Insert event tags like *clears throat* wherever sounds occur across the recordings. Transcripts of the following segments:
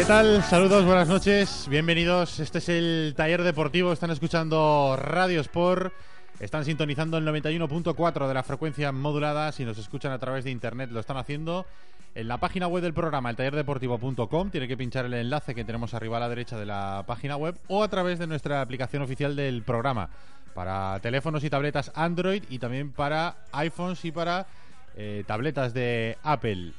¿Qué tal? Saludos, buenas noches, bienvenidos. Este es el taller deportivo. Están escuchando Radio Sport. Están sintonizando el 91.4 de la frecuencia modulada. Si nos escuchan a través de internet, lo están haciendo en la página web del programa, eltallerdeportivo.com. Tiene que pinchar el enlace que tenemos arriba a la derecha de la página web o a través de nuestra aplicación oficial del programa para teléfonos y tabletas Android y también para iPhones y para eh, tabletas de Apple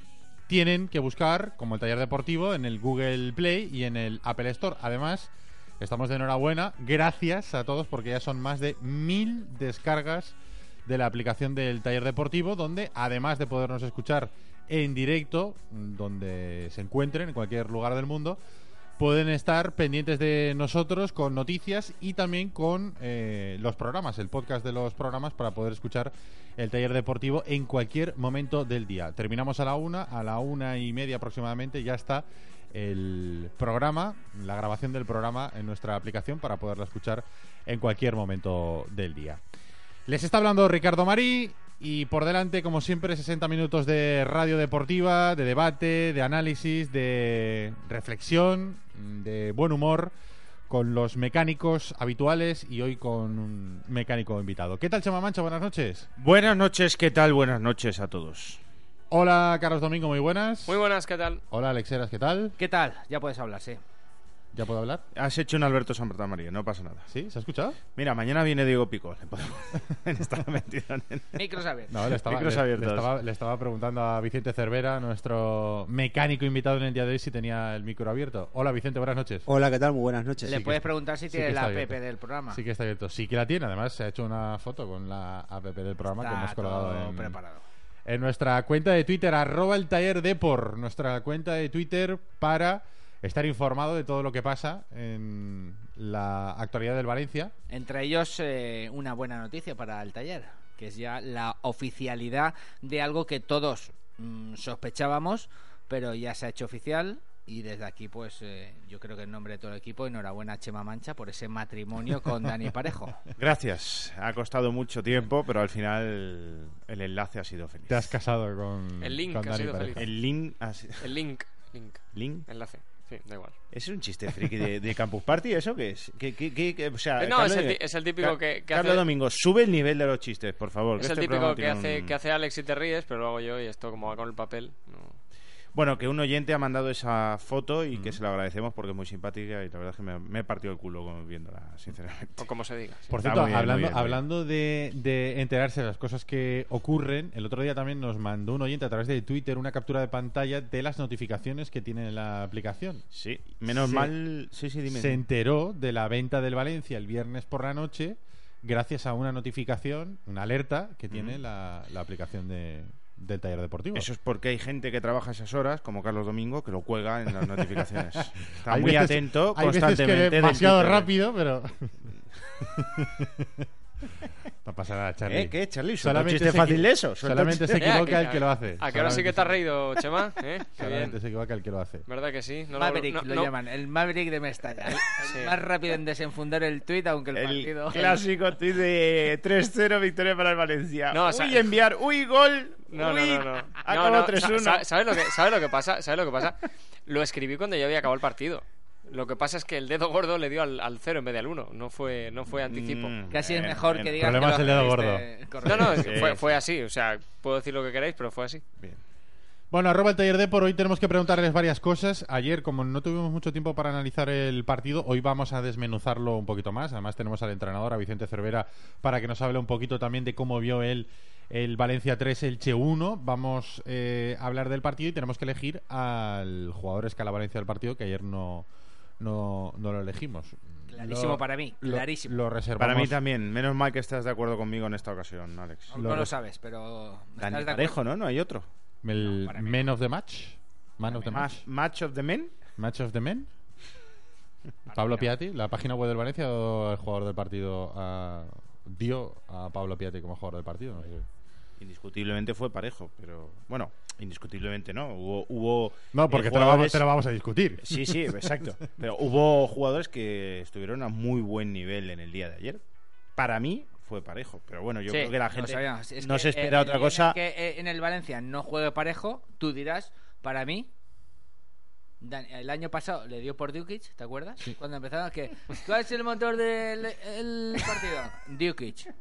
tienen que buscar como el taller deportivo en el Google Play y en el Apple Store. Además, estamos de enhorabuena. Gracias a todos porque ya son más de mil descargas de la aplicación del taller deportivo, donde además de podernos escuchar en directo, donde se encuentren, en cualquier lugar del mundo, pueden estar pendientes de nosotros con noticias y también con eh, los programas, el podcast de los programas para poder escuchar el taller deportivo en cualquier momento del día. Terminamos a la una, a la una y media aproximadamente ya está el programa, la grabación del programa en nuestra aplicación para poderla escuchar en cualquier momento del día. Les está hablando Ricardo Marí y por delante, como siempre, 60 minutos de radio deportiva, de debate, de análisis, de reflexión, de buen humor con los mecánicos habituales y hoy con un mecánico invitado. ¿Qué tal, Chema Mancha? Buenas noches. Buenas noches, ¿qué tal? Buenas noches a todos. Hola, Carlos Domingo, muy buenas. Muy buenas, ¿qué tal? Hola, Alexeras, ¿qué tal? ¿Qué tal? Ya puedes hablar, sí. ¿Ya puedo hablar? Has hecho un Alberto San María, no pasa nada. ¿Sí? ¿Se ha escuchado? Mira, mañana viene Diego Pico. Le podemos... *laughs* Está metido en- Micros abiertos. No, le estaba, Micros le- le abiertos. estaba- le estaba preguntando a Vicente Cervera, nuestro mecánico invitado en el día de hoy, si tenía el micro abierto. Hola, Vicente, buenas noches. Hola, ¿qué tal? Muy buenas noches. Le Sí puedes está- preguntar si sí tiene la app abierto. del programa. Sí que está abierto. Sí que la tiene. Además, se ha hecho una foto con la app del programa que hemos colgado todo en, preparado. en nuestra cuenta de Twitter, arroba el taller Depor, nuestra cuenta de Twitter para estar informado de todo lo que pasa en la actualidad del Valencia. Entre ellos, eh, una buena noticia para el taller, que es ya la oficialidad de algo que todos mm, sospechábamos, pero ya se ha hecho oficial. Y desde aquí, pues eh, yo creo que en nombre de todo el equipo, enhorabuena a Chema Mancha por ese matrimonio con Dani Parejo. *laughs* Gracias. Ha costado mucho tiempo, pero al final el enlace ha sido feliz. Te has casado con, El link con ha Dani sido Parejo. feliz. El link... ha sido- El link. Link. ¿Link? Enlace. Sí, da igual. ¿Es un chiste friki de, de Campus Party eso qué es? ¿Qué, qué- qué- o sea, no, Carlos- es el es el típico que- que Carlos hace- Domingo, sube el nivel de los chistes, por favor. Es el este típico que hace, un- que hace Alex y te ríes, pero lo hago yo y esto como va con el papel. No. Bueno, que un oyente ha mandado esa foto y que se lo agradecemos porque es muy simpática y la verdad es que me, me he partido el culo viéndola, sinceramente. O como se diga. sí. Por Está cierto, bien, hablando, bien, de, de enterarse de las cosas que ocurren, el otro día también nos mandó un oyente a través de Twitter una captura de pantalla de las notificaciones que tiene la aplicación. Sí, menos Se- mal. Sí, sí, dime. Se enteró de la venta del Valencia el viernes por la noche gracias a una notificación, una alerta que tiene la, la aplicación de, del taller deportivo. Eso es porque hay gente que trabaja esas horas, como Carlos Domingo, que lo cuelga en las notificaciones. *laughs* Está Hay muy veces- atento hay veces constantemente. que del demasiado rápido, pero... *laughs* no pasa nada, Charlie. ¿Eh? ¿Qué, Charlie? Solamente chiste se fácil eso. Solamente se equivoca a *laughs* el que lo hace. A que ahora sí que te has reído, Chema. ¿eh? *laughs* Qué Solamente se equivoca el que lo hace. ¿Verdad que sí? No lo- Maverick no- lo no- llaman, el Maverick de Mestalla. El Sí. más rápido en desenfundar el tuit, aunque el, El partido. clásico tuit de 3-0 victoria para el Valencia. No, o uy, enviar, uy, gol. No, no, uy, no, no. No, no, 3-1. sa- sa- ¿Sabes lo que, sabes lo que pasa? ¿Sabes lo que pasa? Lo escribí cuando ya había acabado el partido. Lo que pasa es que el dedo gordo le dio al, al cero en vez de al uno. No fue, no fue anticipo. Mm, Casi es bueno, mejor bueno. que digas Problema que es el dedo No, correcto. no, Sí, fue, sí. fue así. O sea, puedo decir lo que queráis, pero fue así. Bien. Bueno, arroba el taller de por hoy tenemos que preguntarles varias cosas. Ayer, como no tuvimos mucho tiempo para analizar el partido, hoy vamos a desmenuzarlo un poquito más. Además, tenemos al entrenador, a Vicente Cervera, para que nos hable un poquito también de cómo vio él el Valencia 3, el Che 1. Vamos eh, a hablar del partido y tenemos que elegir al jugador escala Valencia del partido, que ayer no, no, no lo elegimos. Clarísimo Lo- para mí, lo- clarísimo. Lo, reservamos. Para mí también. Menos mal que estás de acuerdo conmigo en esta ocasión, Alex. No lo sabes, pero. Parejo, ¿no? No hay otro. El No, Man of the Match. Man of the Match. Match, of the men. Match of the Men. Pablo Piatti, la página web del Valencia o el jugador del partido ah, dio a Pablo Piatti como jugador del partido. No, sé. Indiscutiblemente fue parejo, pero bueno, indiscutiblemente no. Hubo, hubo No, eh, porque te, lo vamos, jugadores- te lo vamos a discutir. Sí, sí, *laughs* exacto. Pero hubo jugadores que estuvieron a muy buen nivel en el día de ayer. Para mí fue parejo, pero bueno, yo Sí, creo que la gente sabíamos. Es no que, se eh, espera otra en cosa. el que eh, en el Valencia no juegue parejo, tú dirás, para mí. El año pasado le dio por Dukic, ¿te acuerdas? Cuando empezaron que ¿cuál es el motor del el partido? *laughs* Dukic.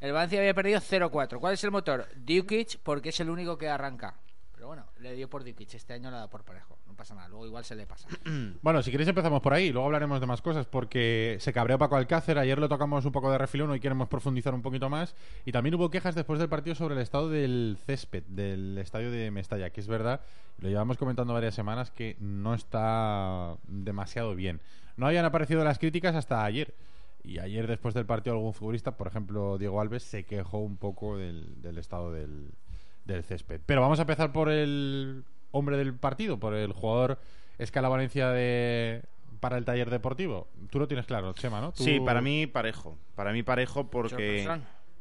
El Valencia había perdido 0-4. ¿Cuál es el motor? Dukic porque es el único que arranca. Pero bueno, le dio por Dukic. Este año le da por parejo. No pasa nada. Luego igual se le pasa. *clears throat* Bueno, si queréis empezamos por ahí, luego hablaremos de más cosas, porque se cabreó Paco Alcácer, ayer lo tocamos un poco de refilón, hoy queremos profundizar un poquito más, y también hubo quejas después del partido sobre el estado del césped, del estadio de Mestalla, que es verdad, lo llevamos comentando varias semanas, que no está demasiado bien. No habían aparecido las críticas hasta ayer, y ayer después del partido algún futbolista, por ejemplo Diego Alves, se quejó un poco del, del estado del, del césped. Pero vamos a empezar por el hombre del partido, por el jugador escala Valencia de para el taller deportivo. Tú lo tienes claro, Chema, ¿no? Tú- Sí, para mí parejo. Para mí parejo porque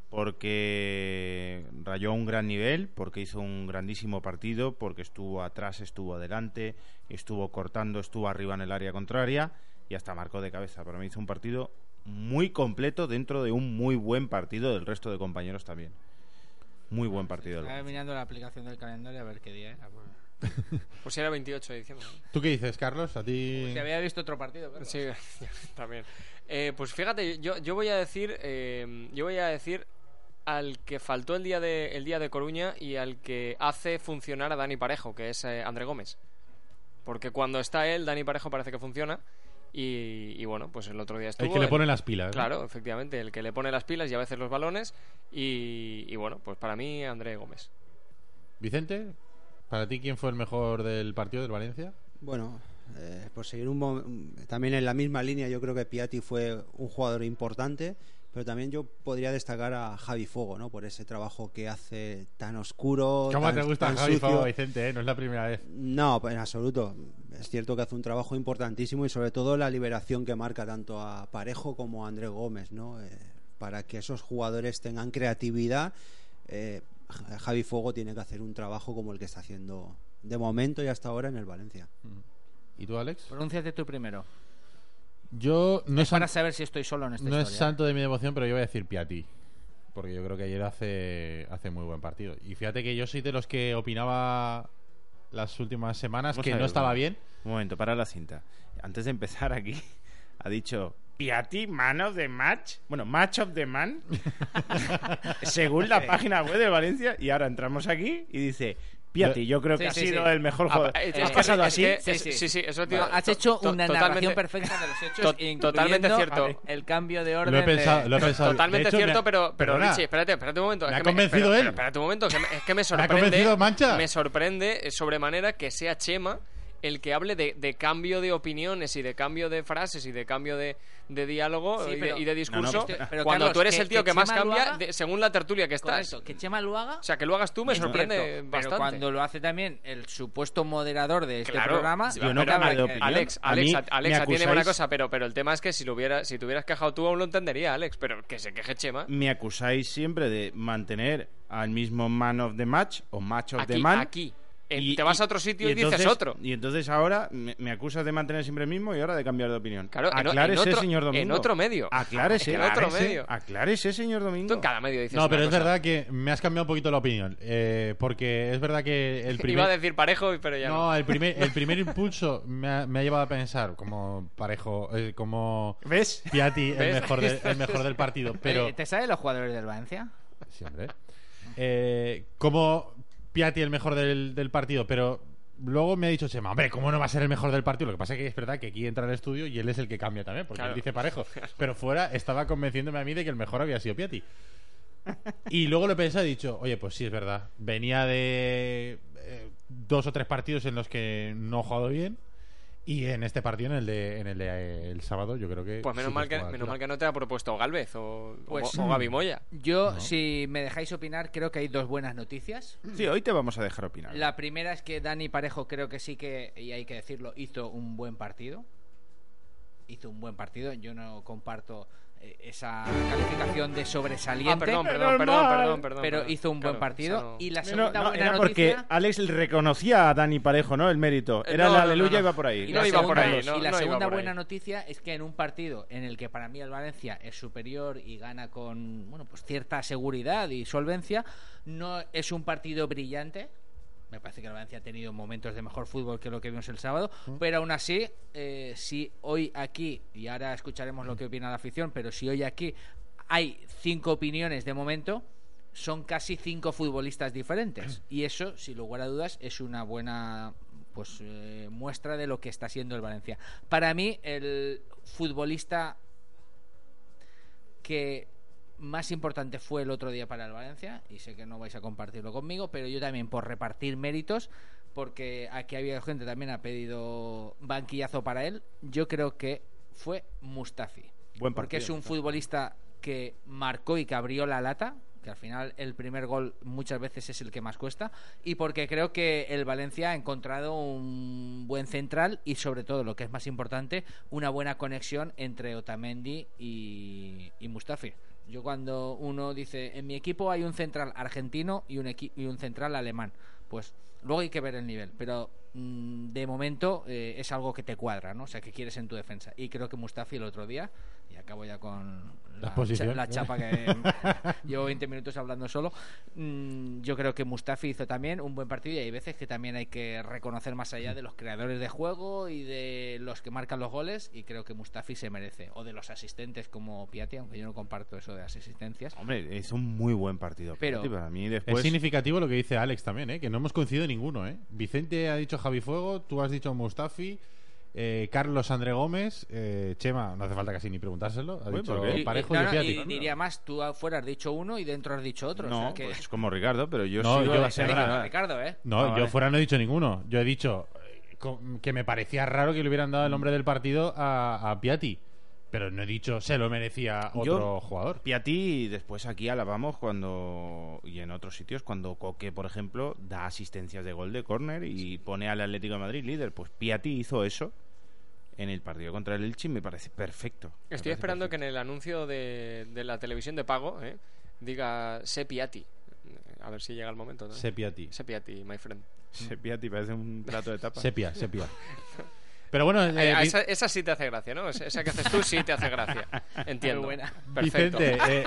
porque rayó un gran nivel, porque hizo un grandísimo partido, porque estuvo atrás, estuvo adelante, estuvo cortando, estuvo arriba en el área contraria y hasta marcó de cabeza. Para mí hizo un partido muy completo dentro de un muy buen partido del resto de compañeros también. Muy buen partido. Estaba mirando la aplicación del calendario a ver qué día era. pues. *laughs* Pues si era 28 de diciembre. ¿Tú qué dices, Carlos? A ti... Si había visto otro partido. Sí, *laughs* también. Eh, pues fíjate, yo, yo voy a decir, eh, yo voy a decir al que faltó el día de el día de Coruña y al que hace funcionar a Dani Parejo, que es eh, André Gómez. Porque cuando está él, Dani Parejo parece que funciona. Y, y bueno, pues el otro día estuvo. el que le el- pone las pilas. ¿no? Claro, efectivamente, el que le pone las pilas y a veces los balones. Y, y bueno, pues para mí, André Gómez. Vicente, ¿para ti quién fue el mejor del partido del Valencia? Bueno, eh, por seguir un mo- también en la misma línea, yo creo que Piatti fue un jugador importante, pero también yo podría destacar a Javi Fuego, ¿no? Por ese trabajo que hace tan oscuro. ¿Cómo tan- te gusta tan Javi sucio. Favo, Vicente? eh? No es la primera vez. No, en absoluto. Es cierto que hace un trabajo importantísimo y sobre todo la liberación que marca tanto a Parejo como a André Gómez, ¿no? Eh, para que esos jugadores tengan creatividad, eh, Ja- Javi Fuego tiene que hacer un trabajo como el que está haciendo de momento y hasta ahora en el Valencia. ¿Y tú, Alex? Pronúnciate tú primero. Yo no es, Para san- saber si estoy solo en esta no es santo de mi devoción, pero yo voy a decir Piatti. Porque yo creo que ayer hace, hace muy buen partido. Y fíjate que yo soy de los que opinaba las últimas semanas Vamos que ver, no estaba bien. Un momento, para la cinta. Antes de empezar aquí, *laughs* ha dicho Piatti, man of the match. Bueno, match of the man. *laughs* *laughs* Según la página web de Valencia. Y ahora entramos aquí y dice Piatti, yo creo que Sí, ha sido sí. el mejor Ah, jugador. eh, ¿Has eh, pasado es así? que- Sí, es- sí. sí, sí, eso digo, has hecho una narración perfecta de los hechos, to- incluyendo totalmente cierto. el cambio de orden. Lo he pensado, de- lo he pensado. Totalmente hecho, cierto, ha- pero, pero perdona, Richie, espérate, espérate un momento. Me es ha que convencido pero- él. pero espérate un momento, que me- es que me ha sorprende. convencido Mancha. Me sorprende eh, sobremanera que sea Chema el que hable de, de cambio de opiniones y de cambio de frases y de cambio de, de diálogo Sí, y, de, pero- y de discurso. No, no, pero- pero, cuando Carlos, tú eres que- el tío que, que más Chema cambia haga- de- según la tertulia que estás. Correcto, que Chema lo haga. O sea, que lo hagas tú me sorprende Pero bastante. cuando lo hace también el supuesto moderador de este Claro, programa, yo no de. Alex, Alex, a- Alex, una acusáis- cosa, pero, pero el tema es que si lo hubiera, si te hubieras quejado tú aún lo entendería, Alex, pero que se queje Chema. Me acusáis siempre de mantener al mismo man of the match o match of the Aquí, man. aquí. Y- te vas a otro sitio y, dices otro. Y entonces ahora me, me acusas de mantener siempre el mismo y ahora de cambiar de opinión. Claro, aclárese, en otro- señor Domingo. en otro medio. Aclárese. *laughs* En otro aclárese, medio. Aclárese, señor Domingo. Tú en cada medio dices No, una pero es cosa. verdad que me has cambiado un poquito la opinión. eh, porque es verdad que el *laughs* primer. Iba a decir parejo, pero ya no. No, el primer, el primer *laughs* impulso me ha, me ha llevado a pensar como parejo, eh, como ¿Ves? Piatti, el mejor, del- el mejor del partido. Pero ¿Te sabes los jugadores del Valencia? siempre. Eh, como Piatti el mejor del, del partido, pero luego me ha dicho Chema, hombre, ¿cómo no va a ser el mejor del partido? Lo que pasa es que es verdad que aquí entra al estudio y él es el que cambia también, porque Claro. él dice parejo. *laughs* Pero fuera estaba convenciéndome a mí de que el mejor había sido Piatti. Y luego lo he pensado y he dicho, oye, pues sí, es verdad. Venía de eh, dos o tres partidos en los que no he jugado bien. Y en este partido, en el de, en el, de eh, el sábado, yo creo que. Pues menos, sí mal que, menos altura. mal que no te ha propuesto Galvez o, Pues, o, o Gaby Moya. Yo, si me dejáis opinar, creo que hay dos buenas noticias. Sí, hoy te vamos a dejar opinar. La primera es que Dani Parejo creo que sí que, y hay que decirlo, hizo un buen partido. Hizo un buen partido. Yo no comparto esa calificación de sobresaliente. Ah, perdón, perdón, perdón, perdón, perdón, pero perdón. hizo un buen partido. no- Y la No, segunda no, buena era porque noticia... Alex reconocía a Dani Parejo, ¿no? El mérito. Eh, Era no, aleluya no. iba por ahí. Y No la iba por ahí, no- y la segunda por buena noticia es que en un partido en el que para mí el Valencia es superior y gana con bueno pues cierta seguridad y solvencia, no es un partido brillante. Me parece que el Valencia ha tenido momentos de mejor fútbol que lo que vimos el sábado, pero aún así, eh, si hoy aquí, y ahora escucharemos lo que opina la afición, pero si hoy aquí hay cinco opiniones de momento, son casi cinco futbolistas diferentes. Y eso, sin lugar a dudas, es una buena pues eh, muestra de lo que está siendo el Valencia. Para mí, el futbolista que más importante fue el otro día para el Valencia, y sé que no vais a compartirlo conmigo, pero yo también por repartir méritos, porque aquí había gente también ha pedido banquillazo para él, yo creo que fue Mustafi. Buen porque partido, es un futbolista que marcó y que abrió la lata, que al final el primer gol muchas veces es el que más cuesta, y porque creo que el Valencia ha encontrado un buen central y sobre todo, lo que es más importante, una buena conexión entre Otamendi y, y Mustafi. Yo cuando uno dice, en mi equipo hay un central argentino y un, equi- y un central alemán, pues luego hay que ver el nivel, pero mm, de momento eh, es algo que te cuadra, ¿no? O sea, que quieres en tu defensa. Y creo que Mustafi el otro día, acabo ya con La cha- la chapa que *laughs* *laughs* llevo 20 minutos hablando solo, mm, yo creo que Mustafi hizo también un buen partido y hay veces que también hay que reconocer más allá de los creadores de juego y de los que marcan los goles y creo que Mustafi se merece, o de los asistentes como Piatti, aunque yo no comparto eso de las asistencias. Hombre, hizo un muy buen partido. Pero- Piatti, para mí Es después... significativo lo que dice Alex también, ¿eh? que no hemos coincidido ninguno. ¿eh? Vicente ha dicho Javi Fuego, tú has dicho Mustafi, eh, Carlos André Gómez, eh, Chema, no hace falta casi ni preguntárselo, ha Uy, dicho ¿por qué? Y- Parejo y, y, no, no, Piatti. y diría más, tú afuera has dicho uno y dentro has dicho otro. o No, sea que... pues como Ricardo, pero yo No, sigo yo- la semana- perdona. Ricardo, ¿eh? No, Ah, yo vale. fuera no he dicho ninguno. Yo he dicho eh, que me parecía raro que le hubieran dado el nombre del partido a, a Piatti. Pero no he dicho se lo merecía otro Yo- jugador. Piatti, después aquí alabamos cuando. y en otros sitios, cuando Coque, por ejemplo, da asistencias de gol de córner y pone al Atlético de Madrid líder. Pues Piatti hizo eso en el partido contra el Elche y me parece perfecto. Estoy parece esperando que en el anuncio de, de la televisión de pago eh, diga Sepiati. A ver si llega el momento. ¿no? Se Piatti. Sepiati, my friend. Ese Piatti parece un plato de tapa. Sepia, sepia. *laughs* Pero bueno, eh, Eh, esa, esa sí te hace gracia, ¿no? Esa que haces tú sí te hace gracia. *laughs* Entiendo. Muy buena. Perfecto. Vicente, eh,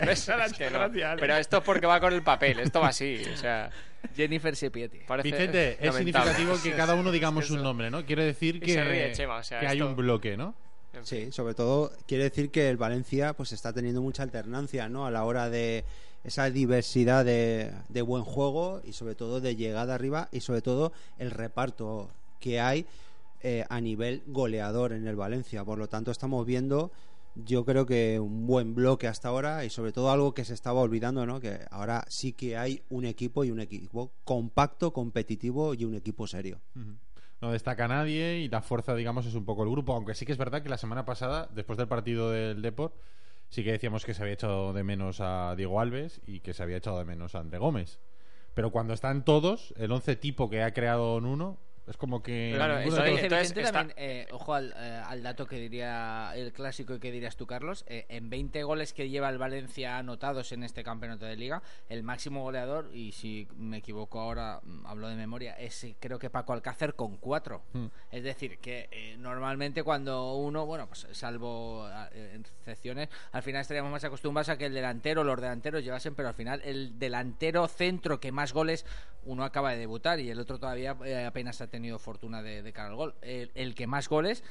*laughs* Es que no. Pero esto es porque va con el papel. Esto va así. O sea, Jennifer Sepietti. parece Vicente, es lamentable. significativo que cada uno digamos Eso. un nombre, ¿no? Quiere decir que, se ríe Chema, o sea, que hay un bloque, ¿no? Sí, sobre todo quiere decir que el Valencia pues está teniendo mucha alternancia, ¿no? A la hora de esa diversidad de, de buen juego y sobre todo de llegada arriba y sobre todo el reparto que hay eh, a nivel goleador en el Valencia. Por lo tanto, estamos viendo yo creo que un buen bloque hasta ahora y sobre todo algo que se estaba olvidando, ¿no? Que ahora sí que hay un equipo y un equipo compacto, competitivo y un equipo serio. No destaca nadie y la fuerza, digamos, es un poco el grupo. Aunque sí que es verdad que la semana pasada, después del partido del Deport, sí que decíamos que se había echado de menos a Diego Alves y que se había echado de menos a André Gómez. Pero cuando están todos, el once tipo que ha creado Nuno, es como que. Claro, eso de es- todos- Dice entonces Vicente está- también, eh, ojo al, eh, al dato que diría el clásico y que dirías tú, Carlos. eh, en 20 goles que lleva el Valencia anotados en este campeonato de liga, el máximo goleador, y si me equivoco ahora, mm, hablo de memoria, es creo que Paco Alcácer con 4. Mm. Es decir, que eh, normalmente cuando uno, bueno, pues salvo eh, excepciones, al final estaríamos más acostumbrados a que el delantero, los delanteros llevasen, pero al final el delantero centro que más goles, uno acaba de debutar y el otro todavía eh, apenas ha tenido fortuna de, de cara al gol. El, el que más goles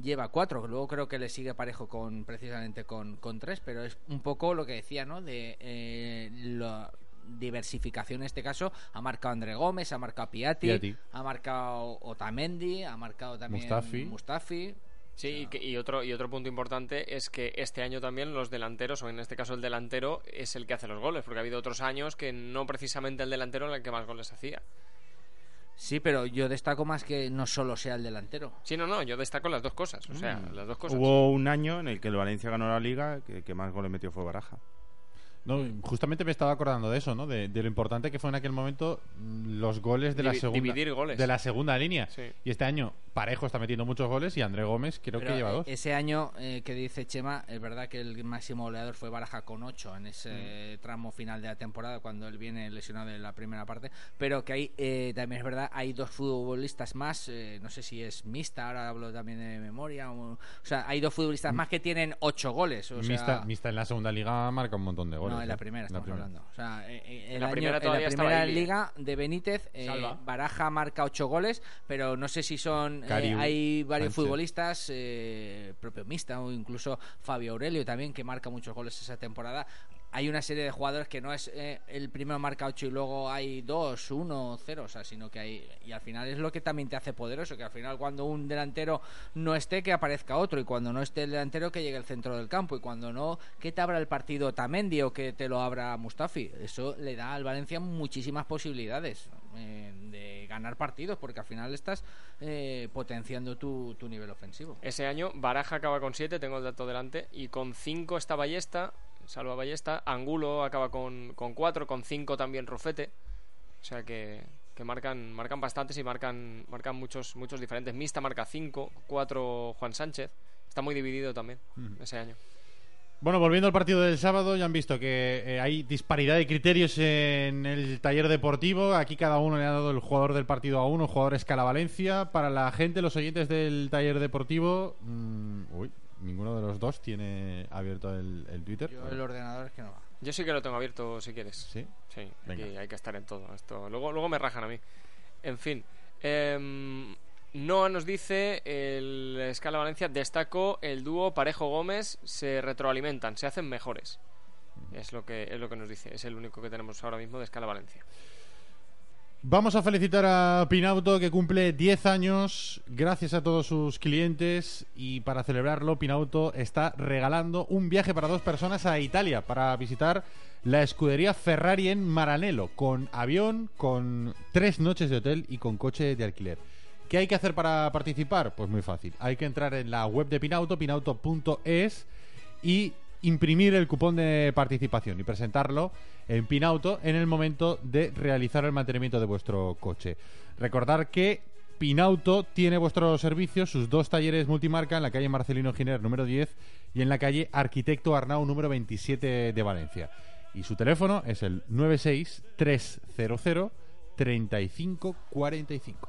lleva cuatro, luego creo que le sigue parejo con precisamente con, con tres, pero es un poco lo que decía, ¿no? De eh, la diversificación en este caso, ha marcado André Gómez, ha marcado Piatti, Piatti. ha marcado Otamendi, ha marcado también Mustafi. Mustafi. Sí, y, que- y otro, y otro punto importante es que este año también los delanteros, o en este caso el delantero, es el que hace los goles, porque ha habido otros años que no precisamente el delantero era el que más goles hacía. Sí, pero yo destaco más que no solo sea el delantero. Sí, no, no, yo destaco las dos cosas, o sea, Mm. las dos cosas. Hubo un año en el que el Valencia ganó la liga, que, que más goles metió fue Baraja. No, justamente me estaba acordando de eso, ¿no? De, de lo importante que fue en aquel momento mm, los goles de la segunda dividir goles. de la segunda línea. Sí. Y este año Parejo está metiendo muchos goles y André Gómez creo Pero, que lleva eh, dos. Ese año eh, que dice Chema, es verdad que el máximo goleador fue Baraja con 8 en ese Mm. tramo final de la temporada cuando él viene lesionado en la primera parte. Pero que hay, eh, también es verdad, hay dos futbolistas más, eh, no sé si es mixta, ahora hablo también de memoria. O, o sea, hay dos futbolistas más que tienen 8 goles. O sea, Mista, Mista en la segunda liga marca un montón de goles. no, en la primera En la estamos primera. hablando. O sea, eh, eh, el la año- primera en la primera liga de Benítez, eh. Baraja marca ocho goles, pero no sé si son. eh, hay varios futbolistas, eh, propio Mista o incluso Fabio Aurelio también, que marca muchos goles esa temporada. Hay una serie de jugadores que no es eh, el primero marca 8 y luego hay 2, 1, 0, o sea, sino que hay. Y al final es lo que también te hace poderoso, que al final cuando un delantero no esté, que aparezca otro, y cuando no esté el delantero, que llegue al centro del campo, y cuando no, que te abra el partido Tamendi o que te lo abra Mustafi. Eso le da al Valencia muchísimas posibilidades eh, de ganar partidos, porque al final estás eh, potenciando tu, tu nivel ofensivo. Ese año Baraja acaba con 7, tengo el dato delante, y con 5 está Ballesta, Salva Ballesta, Angulo acaba con 4, con 5 también Rufete, o sea que, que marcan, marcan bastantes y marcan, marcan muchos, muchos diferentes. Mista marca 5, 4 Juan Sánchez, está muy dividido también ese año. Bueno, volviendo al partido del sábado, ya han visto que eh, hay disparidad de criterios en el taller deportivo. Aquí cada uno le ha dado el jugador del partido a uno, jugador escala Valencia. Para la gente, los oyentes del taller deportivo, mm, uy, ninguno de los dos tiene abierto el, el Twitter. Yo el ordenador es que no va. Yo sí que lo tengo abierto si quieres. Sí. Sí, Venga. aquí hay que estar en todo esto. Luego, luego me rajan a mí. En fin. em, Noah nos dice, el Escala Valencia, destaco el dúo Parejo Gómez, se retroalimentan, se hacen mejores. Es lo que es lo que nos dice, es el único que tenemos ahora mismo de Escala Valencia. Vamos a felicitar a Pinauto que cumple 10 años gracias a todos sus clientes y para celebrarlo Pinauto está regalando un viaje para dos personas a Italia para visitar la escudería Ferrari en Maranello con avión, con tres noches de hotel y con coche de alquiler. ¿Qué hay que hacer para participar? Pues muy fácil. Hay que entrar en la web de Pinauto, pinauto.es y imprimir el cupón de participación y presentarlo en Pinauto en el momento de realizar el mantenimiento de vuestro coche. Recordar que Pinauto tiene vuestro servicio, sus dos talleres multimarca en la calle Marcelino Giner número 10 y en la calle Arquitecto Arnau número 27 de Valencia. Y su teléfono es el 96 300 3545.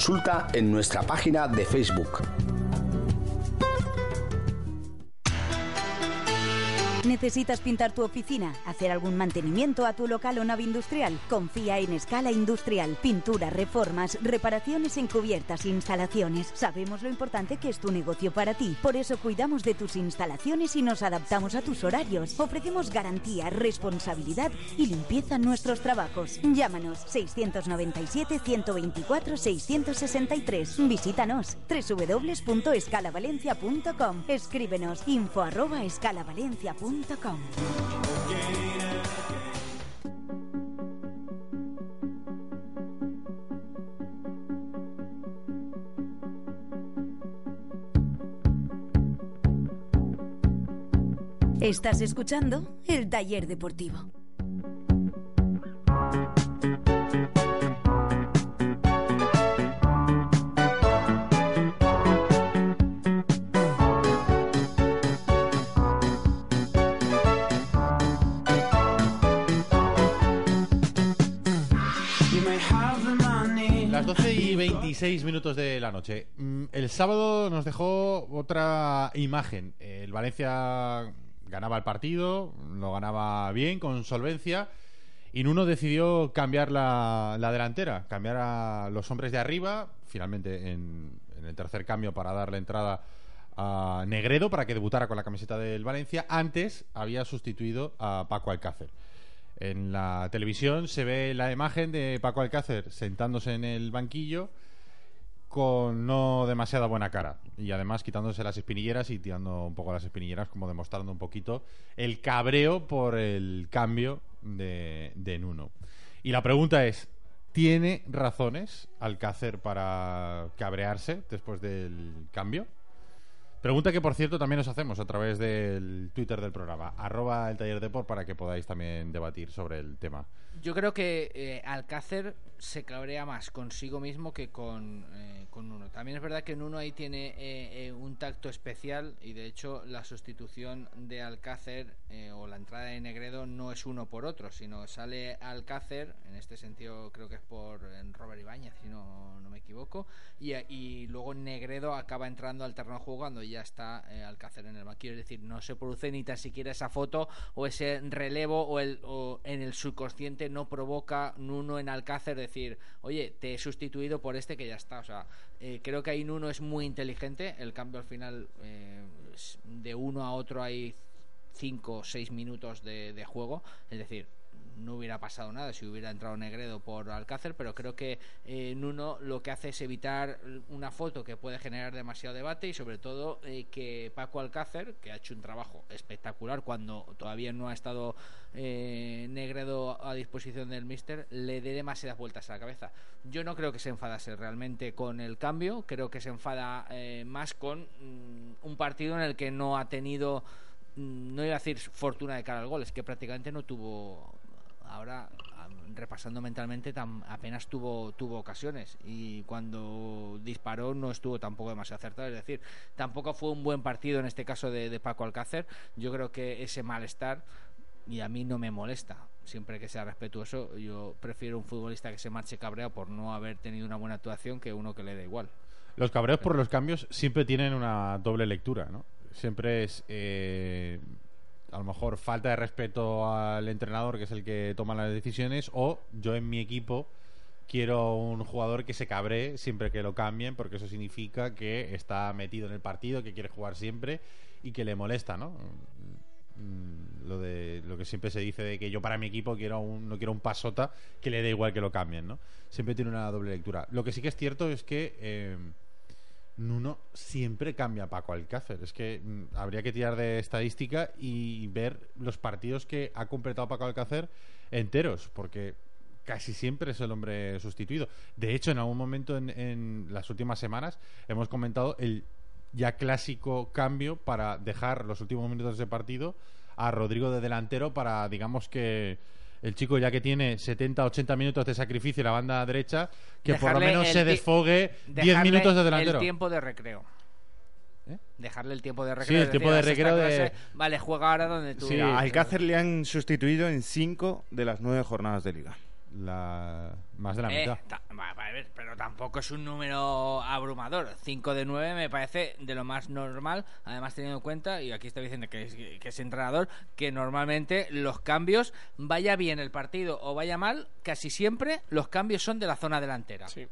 consulta en nuestra página de Facebook. ¿Necesitas pintar tu oficina? ¿Hacer algún mantenimiento a tu local o nave industrial? Confía en Escala Industrial. Pintura, reformas, reparaciones encubiertas, instalaciones. Sabemos lo importante que es tu negocio para ti. Por eso cuidamos de tus instalaciones y nos adaptamos a tus horarios. Ofrecemos garantía, responsabilidad y limpieza en nuestros trabajos. Llámanos 697-124-663. Visítanos www.escalavalencia.com. Escríbenos info arroba escalavalencia.com. Estás escuchando el taller deportivo. 12 y 26 minutos de la noche. Mm, El sábado nos dejó otra imagen. El Valencia ganaba el partido, lo ganaba bien, con solvencia. Y Nuno decidió cambiar la, la delantera, cambiar a los hombres de arriba, finalmente en, en el tercer cambio para darle entrada a Negredo para que debutara con la camiseta del Valencia. Antes había sustituido a Paco Alcácer. En la televisión se ve la imagen de Paco Alcácer sentándose en el banquillo con no demasiada buena cara y además quitándose las espinilleras y tirando un poco las espinilleras como demostrando un poquito el cabreo por el cambio de, Nuno. Y la pregunta es, ¿tiene razones Alcácer para cabrearse después del cambio? Pregunta que, por cierto, también nos hacemos a través del Twitter del programa, arroba el taller de por, para que podáis también debatir sobre el tema. Yo creo que eh, Alcácer se cabrea más consigo mismo que con, eh, con Nuno. También es verdad que Nuno ahí tiene eh, eh, un tacto especial y de hecho la sustitución de Alcácer eh, o la entrada de Negredo no es uno por otro, sino sale Alcácer, en este sentido creo que es por Robert Ibáñez, si no, no me equivoco, y, y luego Negredo acaba entrando al terreno de juego cuando ya está eh, Alcácer en el banquillo. Es decir, no se produce ni tan siquiera esa foto o ese relevo o, el, o en el subconsciente no provoca Nuno en Alcácer decir, oye, te he sustituido por este que ya está. O sea, eh, creo que ahí Nuno es muy inteligente. El cambio al final, eh, de uno a otro hay 5 o 6 minutos de juego. Es decir, no hubiera pasado nada si hubiera entrado Negredo por Alcácer, pero creo que eh, Nuno lo que hace es evitar una foto que puede generar demasiado debate y sobre todo eh, que Paco Alcácer, que ha hecho un trabajo espectacular cuando todavía no ha estado eh, Negredo a disposición del Mister, le dé demasiadas vueltas a la cabeza. Yo no creo que se enfadase realmente con el cambio, creo que se enfada eh, más con mm, un partido en el que no ha tenido mm, no iba a decir fortuna de cara al gol, es que prácticamente no tuvo ahora repasando mentalmente tam- apenas tuvo tuvo ocasiones. Y cuando disparó no estuvo tampoco demasiado acertado. Es decir tampoco fue un buen partido en este caso de, de Paco Alcácer. Yo creo que ese malestar y a mí no me molesta siempre que sea respetuoso yo prefiero un futbolista que se marche cabreado por no haber tenido una buena actuación que uno que le da igual. Los cabreos por los cambios siempre tienen una doble lectura, ¿no? Siempre es... eh, a lo mejor falta de respeto al entrenador, que es el que toma las decisiones, o yo en mi equipo quiero un jugador que se cabre siempre que lo cambien, porque eso significa que está metido en el partido, que quiere jugar siempre y que le molesta, ¿no? Mm, Lo de lo que siempre se dice de que yo para mi equipo quiero un, no quiero un pasota que le dé igual que lo cambien, ¿no? Siempre tiene una doble lectura. Lo que sí que es cierto es que eh, Nuno siempre cambia a Paco Alcácer. Es que mm, habría que tirar de estadística y ver los partidos que ha completado Paco Alcácer enteros, porque casi siempre es el hombre sustituido. De hecho, en algún momento en, en las últimas semanas hemos comentado el ya clásico cambio para dejar los últimos minutos de partido a Rodrigo de delantero para, digamos que el chico ya que tiene 70, 80 minutos de sacrificio en la banda derecha, que por lo Dejarle menos se desfogue 10 dejarle minutos de delantero. El tiempo de recreo. ¿Eh? Dejarle el tiempo de recreo. Sí, el es tiempo decir, de recreo de- clase, Vale, juega ahora donde tú. Sí, a Alcácer le han sustituido en cinco de las nueve jornadas de liga. La... Más de la Eh, mitad. a ver, pero tampoco es un número abrumador. 5 de 9 me parece de lo más normal. Además, teniendo en cuenta, y aquí estoy diciendo que es, que es entrenador, que normalmente los cambios, vaya bien el partido o vaya mal, casi siempre los cambios son de la zona delantera. Sí.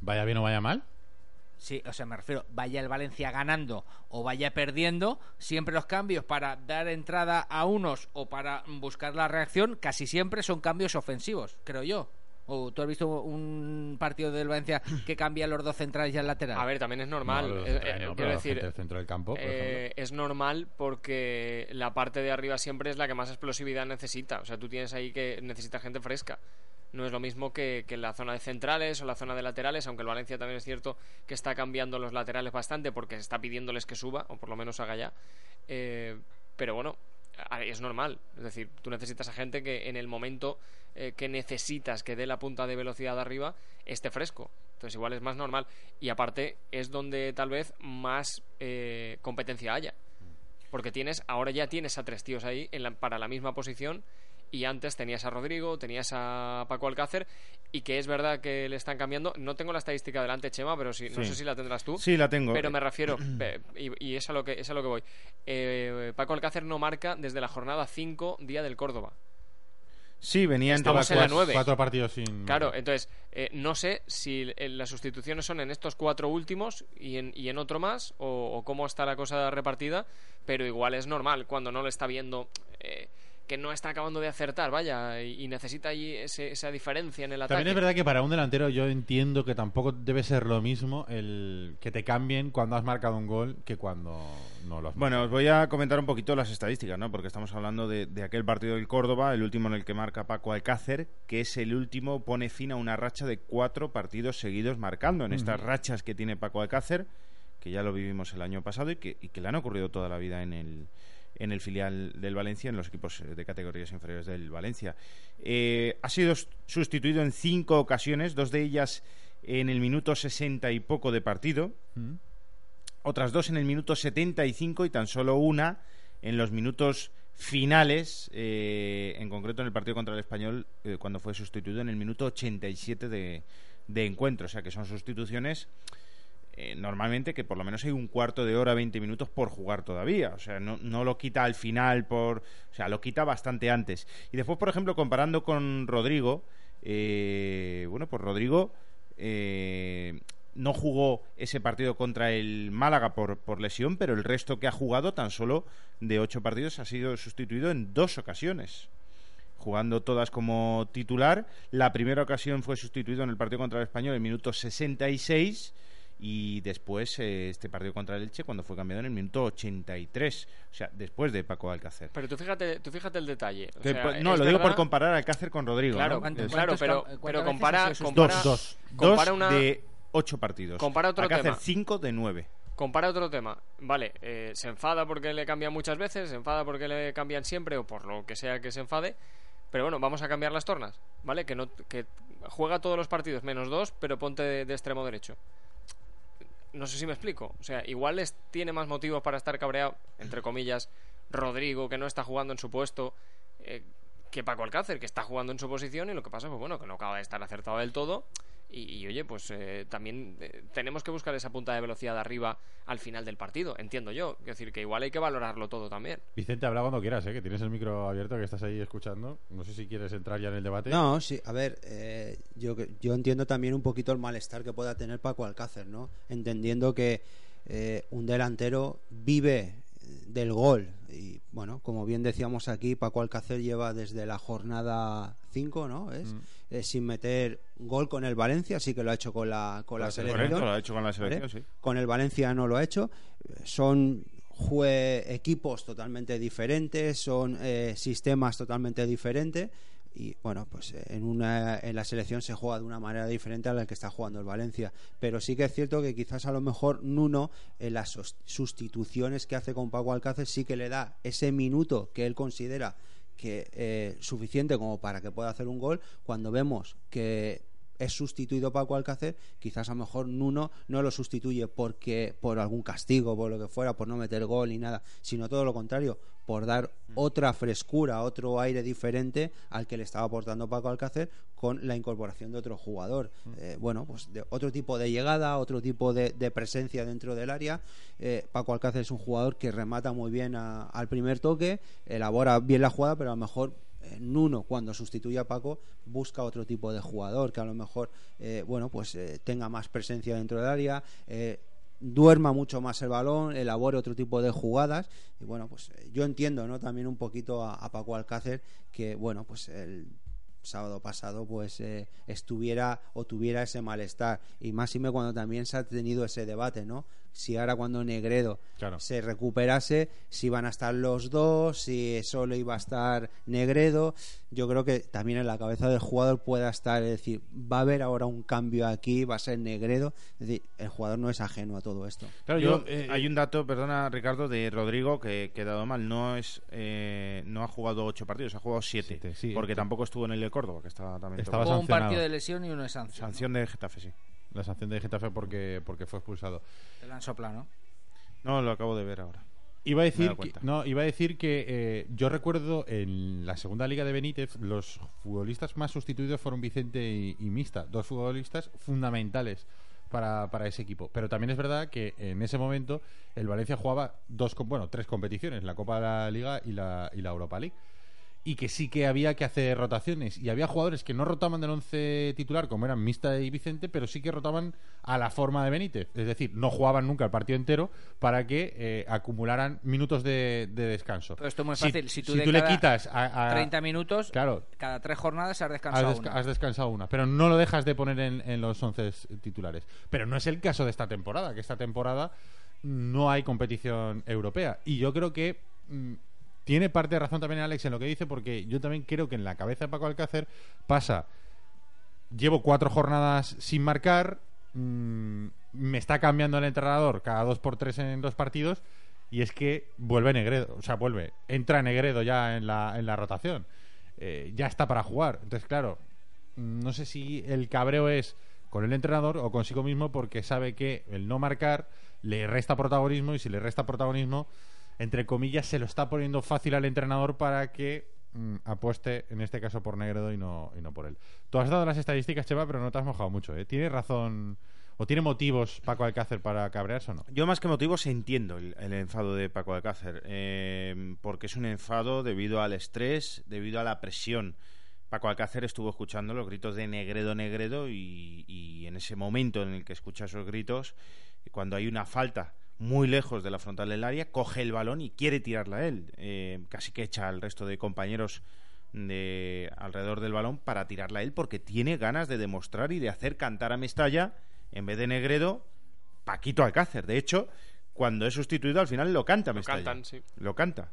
Vaya bien o vaya mal. Sí, o sea, me refiero, vaya el Valencia ganando o vaya perdiendo, siempre los cambios para dar entrada a unos o para buscar la reacción, casi siempre son cambios ofensivos, creo yo. ¿O tú has visto un partido del Valencia que cambia los dos centrales y el lateral? A ver, también es normal. No, eh, eh, no, pero quiero la decir, gente del centro del campo, por eh, es normal porque la parte de arriba siempre es la que más explosividad necesita. O sea, tú tienes ahí que necesita gente fresca. No es lo mismo que, que la zona de centrales o la zona de laterales, aunque el Valencia también es cierto que está cambiando los laterales bastante porque está pidiéndoles que suba, o por lo menos haga ya. Eh, pero bueno, es normal. Es decir, tú necesitas a gente que en el momento eh, que necesitas que dé la punta de velocidad arriba esté fresco. Entonces igual es más normal. Y aparte es donde tal vez más eh, competencia haya. Porque tienes, ahora ya tienes a tres tíos ahí en la- para la misma posición. Y antes tenías a Rodrigo, tenías a Paco Alcácer. Y que es verdad que le están cambiando. No tengo la estadística delante, Chema, pero sí, no sé si la tendrás tú. Sí, la tengo. Pero me refiero, *clears throat* pe- y, y es, a lo que, es a lo que voy. Eh, Paco Alcácer no marca desde la jornada 5, día del Córdoba. Sí, venía en Estamos todas en la las- nueve. Cuatro partidos sin. Claro, entonces, eh, no sé si eh, las sustituciones son en estos cuatro últimos y en, y en otro más, o, o cómo está la cosa repartida, pero igual es normal cuando no lo está viendo. eh, que no está acabando de acertar, vaya, y, y necesita ahí ese- esa diferencia en el ataque. También es verdad que para un delantero yo entiendo que tampoco debe ser lo mismo el que te cambien cuando has marcado un gol que cuando no lo has Bueno, os voy a comentar un poquito las estadísticas, ¿no? Porque estamos hablando de, de aquel partido del Córdoba, el último en el que marca Paco Alcácer, que es el último, pone fin a una racha de cuatro partidos seguidos marcando. En estas rachas que tiene Paco Alcácer, que ya lo vivimos el año pasado y que, y que le han ocurrido toda la vida en el, en el filial del Valencia, en los equipos eh, de categorías inferiores del Valencia. Eh, ha sido sustituido en cinco ocasiones, dos de ellas en el minuto sesenta y poco de partido Mm. otras dos en el minuto 75 y tan solo una en los minutos finales, eh, en concreto en el partido contra el Español, eh, cuando fue sustituido en el minuto 87 de, de encuentro. O sea que son sustituciones eh, normalmente que por lo menos hay un cuarto de hora, 20 minutos por jugar todavía. O sea, no, no lo quita al final, por, o sea, lo quita bastante antes. Y después, por ejemplo, comparando con Rodrigo, eh, bueno, pues Rodrigo eh, no jugó ese partido contra el Málaga por, por lesión, pero el resto que ha jugado, tan solo de ocho partidos, ha sido sustituido en dos ocasiones jugando todas como titular. La primera ocasión fue sustituido en el partido contra el Español en minuto 66 y después eh, este partido contra el Elche cuando fue cambiado en el minuto 83, o sea, después de Paco Alcácer. Pero tú fíjate, tú fíjate el detalle. o Que sea, po- no, lo digo por comparar a Alcácer con Rodrigo. Claro, ¿no? ¿Cuánto- Es- claro, ¿Cuántos pero, compara, dos, dos, compara dos una, de ocho partidos. compara otro Alcácer tema. cinco de nueve. Compara otro tema. Vale, eh, se enfada porque le cambian muchas veces, se enfada porque le cambian siempre o por lo que sea que se enfade. Pero bueno, vamos a cambiar las tornas, ¿vale? Que, no, que juega todos los partidos menos dos, pero ponte de, de extremo derecho. No sé si me explico. O sea, igual les tiene más motivos para estar cabreado, entre comillas, Rodrigo, que no está jugando en su puesto, eh, que Paco Alcácer, que está jugando en su posición y lo que pasa, pues bueno, que no acaba de estar acertado del todo Y, y, oye, pues eh, también eh, tenemos que buscar esa punta de velocidad de arriba al final del partido, entiendo yo. Es decir, que igual hay que valorarlo todo también. Vicente, habla cuando quieras, ¿eh? que tienes el micro abierto, que estás ahí escuchando. No sé si quieres entrar ya en el debate. No, sí, a ver, eh, yo, yo entiendo también un poquito el malestar que pueda tener Paco Alcácer, ¿no? Entendiendo que eh, un delantero vive del gol. Y bueno, como bien decíamos aquí, Paco Alcácer lleva desde la jornada 5, ¿no? Es Mm. eh, sin meter gol con el Valencia, sí que lo ha hecho con la, con la selección. Correcto, lo ha hecho con la selección, ¿vale? sí. Con el Valencia no lo ha hecho. Son equipos totalmente diferentes, son eh, sistemas totalmente diferentes. Y bueno, pues eh, en, una, en la selección se juega de una manera diferente a la que está jugando el Valencia. Pero sí que es cierto que quizás a lo mejor Nuno, en las sus- sustituciones que hace con Paco Alcácer, sí que le da ese minuto que él considera que eh, suficiente como para que pueda hacer un gol. Cuando vemos que es sustituido Paco Alcácer, quizás a lo mejor Nuno no lo sustituye porque por algún castigo, por lo que fuera, por no meter gol ni nada, sino todo lo contrario, por dar otra frescura, otro aire diferente al que le estaba aportando Paco Alcácer con la incorporación de otro jugador. Eh, bueno, pues de otro tipo de llegada, otro tipo de, de presencia dentro del área. Eh, Paco Alcácer es un jugador que remata muy bien a- al primer toque, elabora bien la jugada, pero a lo mejor Nuno cuando sustituye a Paco busca otro tipo de jugador que a lo mejor eh, bueno pues eh, tenga más presencia dentro del área eh, duerma mucho más el balón elabore otro tipo de jugadas. Y bueno pues eh, yo entiendo no también un poquito a, Paco Alcácer que bueno pues el sábado pasado pues eh, estuviera o tuviera ese malestar. Y más y me cuando también se ha tenido ese debate no si ahora cuando Negredo Claro. se recuperase, si van a estar los dos, si solo iba a estar Negredo. Yo creo que también en la cabeza del jugador pueda estar, es decir, va a haber ahora un cambio aquí, va a ser Negredo. Es decir, el jugador no es ajeno a todo esto. Claro, Yo- eh, hay un dato, perdona Ricardo, de Rodrigo que que he dado mal. No es, eh, no ha jugado ocho partidos, ha jugado siete, Siete, sí. porque tampoco estuvo en el de Córdoba, que estaba también Estaba un partido de lesión y uno de sanción. ¿no? sanción de Getafe, sí. La sanción de Getafe porque, porque fue expulsado. Te la han soplado, ¿no? No, lo acabo de ver ahora. Iba a decir que, no, iba a decir que eh, yo recuerdo en la segunda liga de Benítez los futbolistas más sustituidos fueron Vicente y, y Mista, dos futbolistas fundamentales para, para ese equipo. Pero también es verdad que en ese momento el Valencia jugaba dos, com- bueno, tres competiciones, la Copa de la Liga y la, y la Europa League. Y que sí que había que hacer rotaciones. Y había jugadores que no rotaban del once titular, como eran Mista y Vicente, pero sí que rotaban a la forma de Benítez. Es decir, no jugaban nunca el partido entero para que eh, acumularan minutos de, de descanso. Pero esto es muy fácil. Si tú, si tú le quitas a, a- 30 minutos, Claro, cada tres jornadas has has, descansado desca- una. has descansado una, pero no lo dejas de poner en, en los 11 titulares. Pero no es el caso de esta temporada, que esta temporada no hay competición europea. Y yo creo que mm, tiene parte de razón también Alex en lo que dice, porque yo también creo que en la cabeza de Paco Alcácer pasa, llevo cuatro jornadas sin marcar, mm, me está cambiando el entrenador cada dos por tres en dos partidos. Y es que vuelve Negredo, o sea, vuelve, entra Negredo ya en la, en la rotación. Eh, ya está para jugar. Entonces, claro, mm, no sé si el cabreo es con el entrenador o consigo mismo porque sabe que el no marcar le resta protagonismo y si le resta protagonismo, entre comillas, se lo está poniendo fácil al entrenador para que mm, apueste, en este caso, por Negredo y no, y no por él. Tú has dado las estadísticas, Cheva, pero no te has mojado mucho. ¿eh? ¿Tiene razón o tiene motivos Paco Alcácer para cabrearse o no? Yo más que motivos entiendo el, el enfado de Paco Alcácer, eh, porque es un enfado debido al estrés, debido a la presión. Paco Alcácer estuvo escuchando los gritos de Negredo, Negredo, y, y en ese momento en el que escucha esos gritos, cuando hay una falta muy lejos de la frontal del área, coge el balón y quiere tirarla a él. Eh, casi que echa al resto de compañeros de alrededor del balón para tirarla a él porque tiene ganas de demostrar y de hacer cantar a Mestalla en vez de Negredo Paquito Alcácer. De hecho, cuando es sustituido al final lo canta Lo Mestalla. cantan, sí. Lo canta.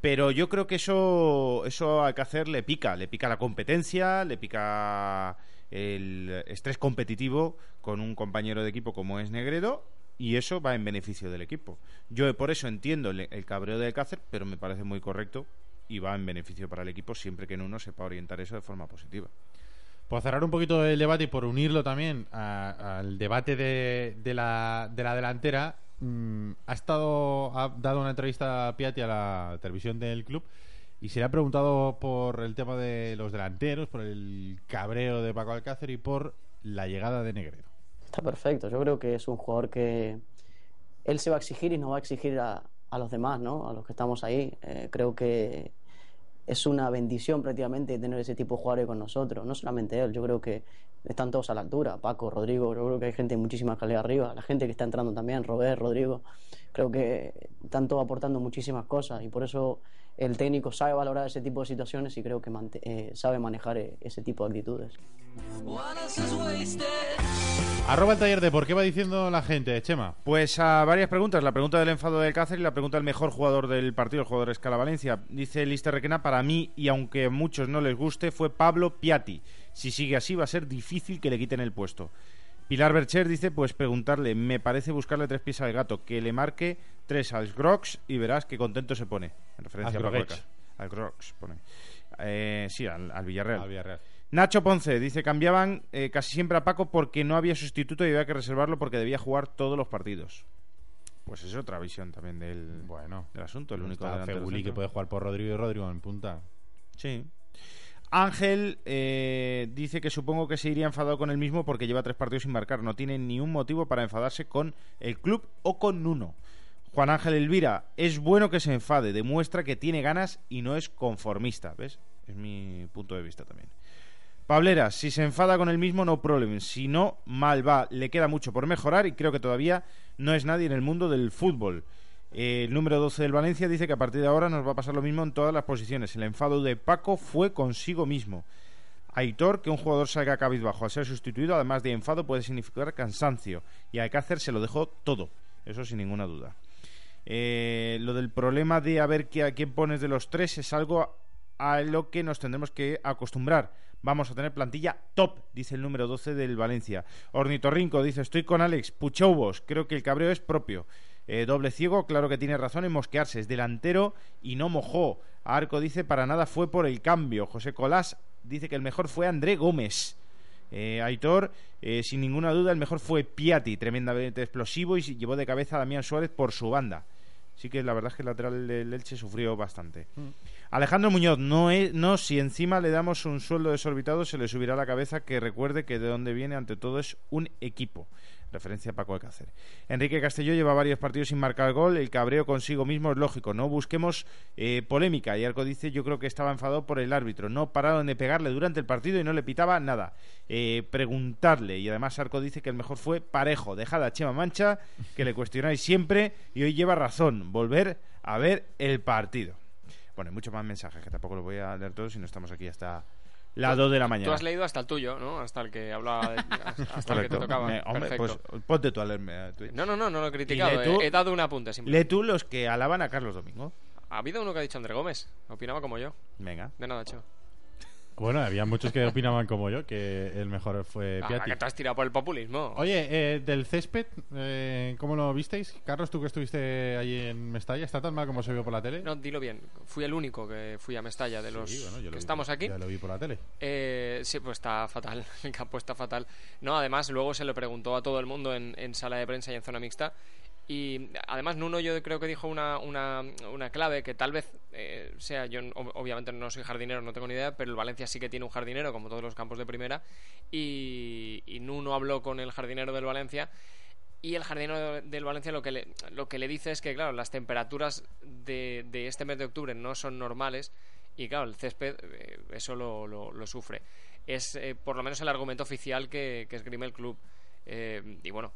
Pero yo creo que eso, eso a Alcácer le pica. Le pica la competencia, le pica el estrés competitivo con un compañero de equipo como es Negredo y eso va en beneficio del equipo. Yo por eso entiendo el, cabreo de Alcácer, pero me parece muy correcto y va en beneficio para el equipo siempre que en uno sepa orientar eso de forma positiva. Por cerrar un poquito el debate y por unirlo también al debate de, de la, de la delantera, mm, ha estado ha dado una entrevista a Piatti a la televisión del club y se le ha preguntado por el tema de los delanteros, por el cabreo de Paco Alcácer y por la llegada de Negredo. Está perfecto. Yo creo que es un jugador que él se va a exigir y nos va a exigir a, a los demás, ¿no? A los que estamos ahí. Eh, creo que es una bendición prácticamente tener ese tipo de jugadores con nosotros. No solamente él, yo creo que están todos a la altura. Paco, Rodrigo, yo creo que hay gente de muchísima calidad arriba. La gente que está entrando también, Robert, Rodrigo. Creo que están todos aportando muchísimas cosas y por eso el técnico sabe valorar ese tipo de situaciones y creo que eh, sabe manejar eh, ese tipo de actitudes. Arroba el taller de por qué va diciendo la gente, Chema. Pues a varias preguntas. La pregunta del enfado del Cáceres y la pregunta del mejor jugador del partido, el jugador de Escala Valencia. Dice Lister Requena, para mí, y aunque a muchos no les guste, fue Pablo Piatti. Si sigue así, va a ser difícil que le quiten el puesto. Pilar Bercher dice, pues preguntarle, me parece buscarle tres pies al gato, que le marque tres al Grox y verás qué contento se pone. En referencia Al. Eca. Al Grox, pone. Eh, sí, al, al Villarreal. Al Villarreal. Nacho Ponce dice cambiaban eh, casi siempre a Paco porque no había sustituto y había que reservarlo porque debía jugar todos los partidos. Pues es otra visión también del, Bueno, del asunto. El único delantero que puede jugar por Rodrigo y Rodrigo en punta. Sí. Ángel eh, dice que supongo que se iría enfadado con él mismo porque lleva tres partidos sin marcar. No tiene ni un motivo para enfadarse con el club o con uno. Juan Ángel Elvira, es bueno que se enfade, demuestra que tiene ganas y no es conformista. ¿Ves? Es mi punto de vista también. Pablera, si se enfada con él mismo, no problem. Si no, mal va. Le queda mucho por mejorar y creo que todavía no es nadie en el mundo del fútbol. Eh, el número 12 del Valencia dice que a partir de ahora nos va a pasar lo mismo en todas las posiciones. El enfado de Paco fue consigo mismo. Aitor, que un jugador salga cabizbajo al ser sustituido, además de enfado, puede significar cansancio. Y Alcácer se lo dejó todo. Eso sin ninguna duda. Eh, lo del problema de a ver a quién pones de los tres es algo a lo que nos tendremos que acostumbrar. Vamos a tener plantilla top, dice el número 12 del Valencia. Ornitorrinco dice, estoy con Alex, Puchobos, creo que el cabreo es propio. Eh, doble ciego, claro que tiene razón en mosquearse, es delantero y no mojó. Arco dice, para nada fue por el cambio. José Colás dice que el mejor fue André Gómez. Eh, Aitor, eh, sin ninguna duda, el mejor fue Piatti, tremendamente explosivo y llevó de cabeza a Damián Suárez por su banda. Sí que la verdad es que el lateral del Elche sufrió bastante. Alejandro Muñoz, no, es, no, si encima le damos un sueldo desorbitado, se le subirá a la cabeza que recuerde que de dónde viene, ante todo, es un equipo. Referencia a Paco Alcácer. Enrique Castelló lleva varios partidos sin marcar gol. El cabreo consigo mismo es lógico. No busquemos eh, polémica. Y Arco dice: Yo creo que estaba enfadado por el árbitro. No pararon de pegarle durante el partido y no le pitaba nada. Eh, preguntarle. Y además, Arco dice que el mejor fue parejo. Dejad a Chema Mancha, que le cuestionáis siempre. Y hoy lleva razón. Volver a ver el partido. Bueno, hay muchos más mensajes que tampoco los voy a leer todos si no estamos aquí hasta las 2 de la mañana. Tú has leído hasta el tuyo, ¿no? Hasta el que hablaba, de- hasta el que te tocaba. Me- hombre, Perfecto. pues ponte tú a leerme. a Twitch. No, no, no, no lo he criticado. tú- He, he dado un apunte. Lee tú los que alaban a Carlos Domingo. Ha habido uno que ha dicho André Gómez. Opinaba como yo. Venga. De nada, Chema. Bueno, había muchos que opinaban como yo, que el mejor fue Ah, Piatti. que te has tirado por el populismo. Oye, eh, del césped, eh, ¿cómo lo visteis? Carlos, tú que estuviste allí en Mestalla, ¿está tan mal como se vio por la tele? No, dilo bien. Fui el único que fui a Mestalla de los Sí, bueno, yo lo que vi- estamos aquí. Ya lo vi por la tele. Eh, sí, pues está fatal. *laughs* El campo está fatal. No, además, luego se le preguntó a todo el mundo en, en sala de prensa y en zona mixta. Y además, Nuno, yo creo que dijo una, una, una clave que tal vez eh, sea. Yo, ob- obviamente, no soy jardinero, no tengo ni idea, pero el Valencia sí que tiene un jardinero, como todos los campos de primera. Y, Nuno habló con el jardinero del Valencia. Y el jardinero del Valencia lo que le, lo que le dice es que, claro, las temperaturas de, de este mes de octubre no son normales y, claro, el césped eh, eso lo, lo- lo sufre. Es eh, por lo menos el argumento oficial que, que esgrime el club. Eh, y bueno,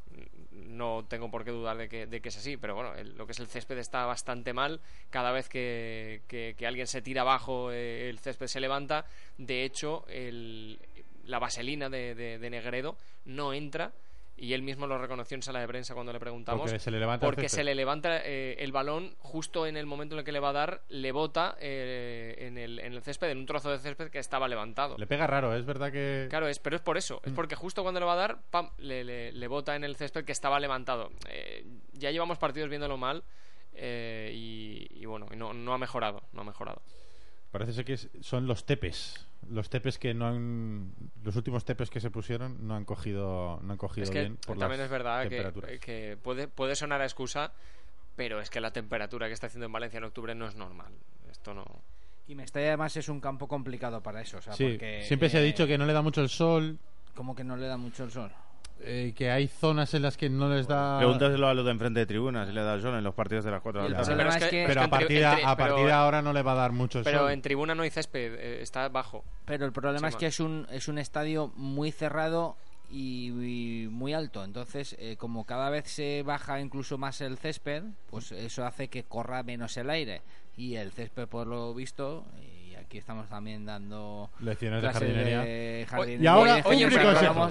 no tengo por qué dudar de que, es así, pero bueno, lo que es el césped está bastante mal. Cada vez que, que- alguien se tira abajo, eh, el césped se levanta. De hecho, el- la vaselina de Negredo no entra. Y él mismo lo reconoció en sala de prensa cuando le preguntamos. Porque se le levanta el porque césped. se le levanta eh, el balón justo en el momento en el que le va a dar, le bota eh, en, el, en el césped, en un trozo de césped que estaba levantado. Le pega raro, es verdad que... Claro, es, pero es por eso. Es porque justo cuando le va a dar, pam, le, le- le bota en el césped que estaba levantado. Eh, ya llevamos partidos viéndolo mal eh, y, y bueno, no, no ha mejorado, no ha mejorado. Parece ser que son los tepes. Los tepes que no han... Los últimos tepes que se pusieron no han cogido, no han cogido es que bien por también las es verdad que, puede, puede sonar a excusa, pero es que la temperatura que está haciendo en Valencia en octubre no es normal. Esto no... Y Mestalla además es un campo complicado para eso. O sea, Sí, porque, siempre se ha dicho que no le da mucho el sol, Como que no le da mucho el sol. Eh, que hay zonas en las que no les da... Pregúntaselo a los de enfrente de tribunas si le da el sol en los partidos de las 4 de la tarde. Pero es que- a partir, a pero- partir de ahora no le va a dar mucho Pero sol. en tribuna no hay césped, eh, está bajo. Pero el problema Sí, es que es un, es un estadio muy cerrado y, y muy alto. Entonces, eh, como cada vez se baja incluso más el césped, pues eso hace que corra menos el aire. Y el césped, por lo visto, y aquí estamos también dando Lecciones de jardinería. de Hoy- jardinería Y ahora, Hoy en,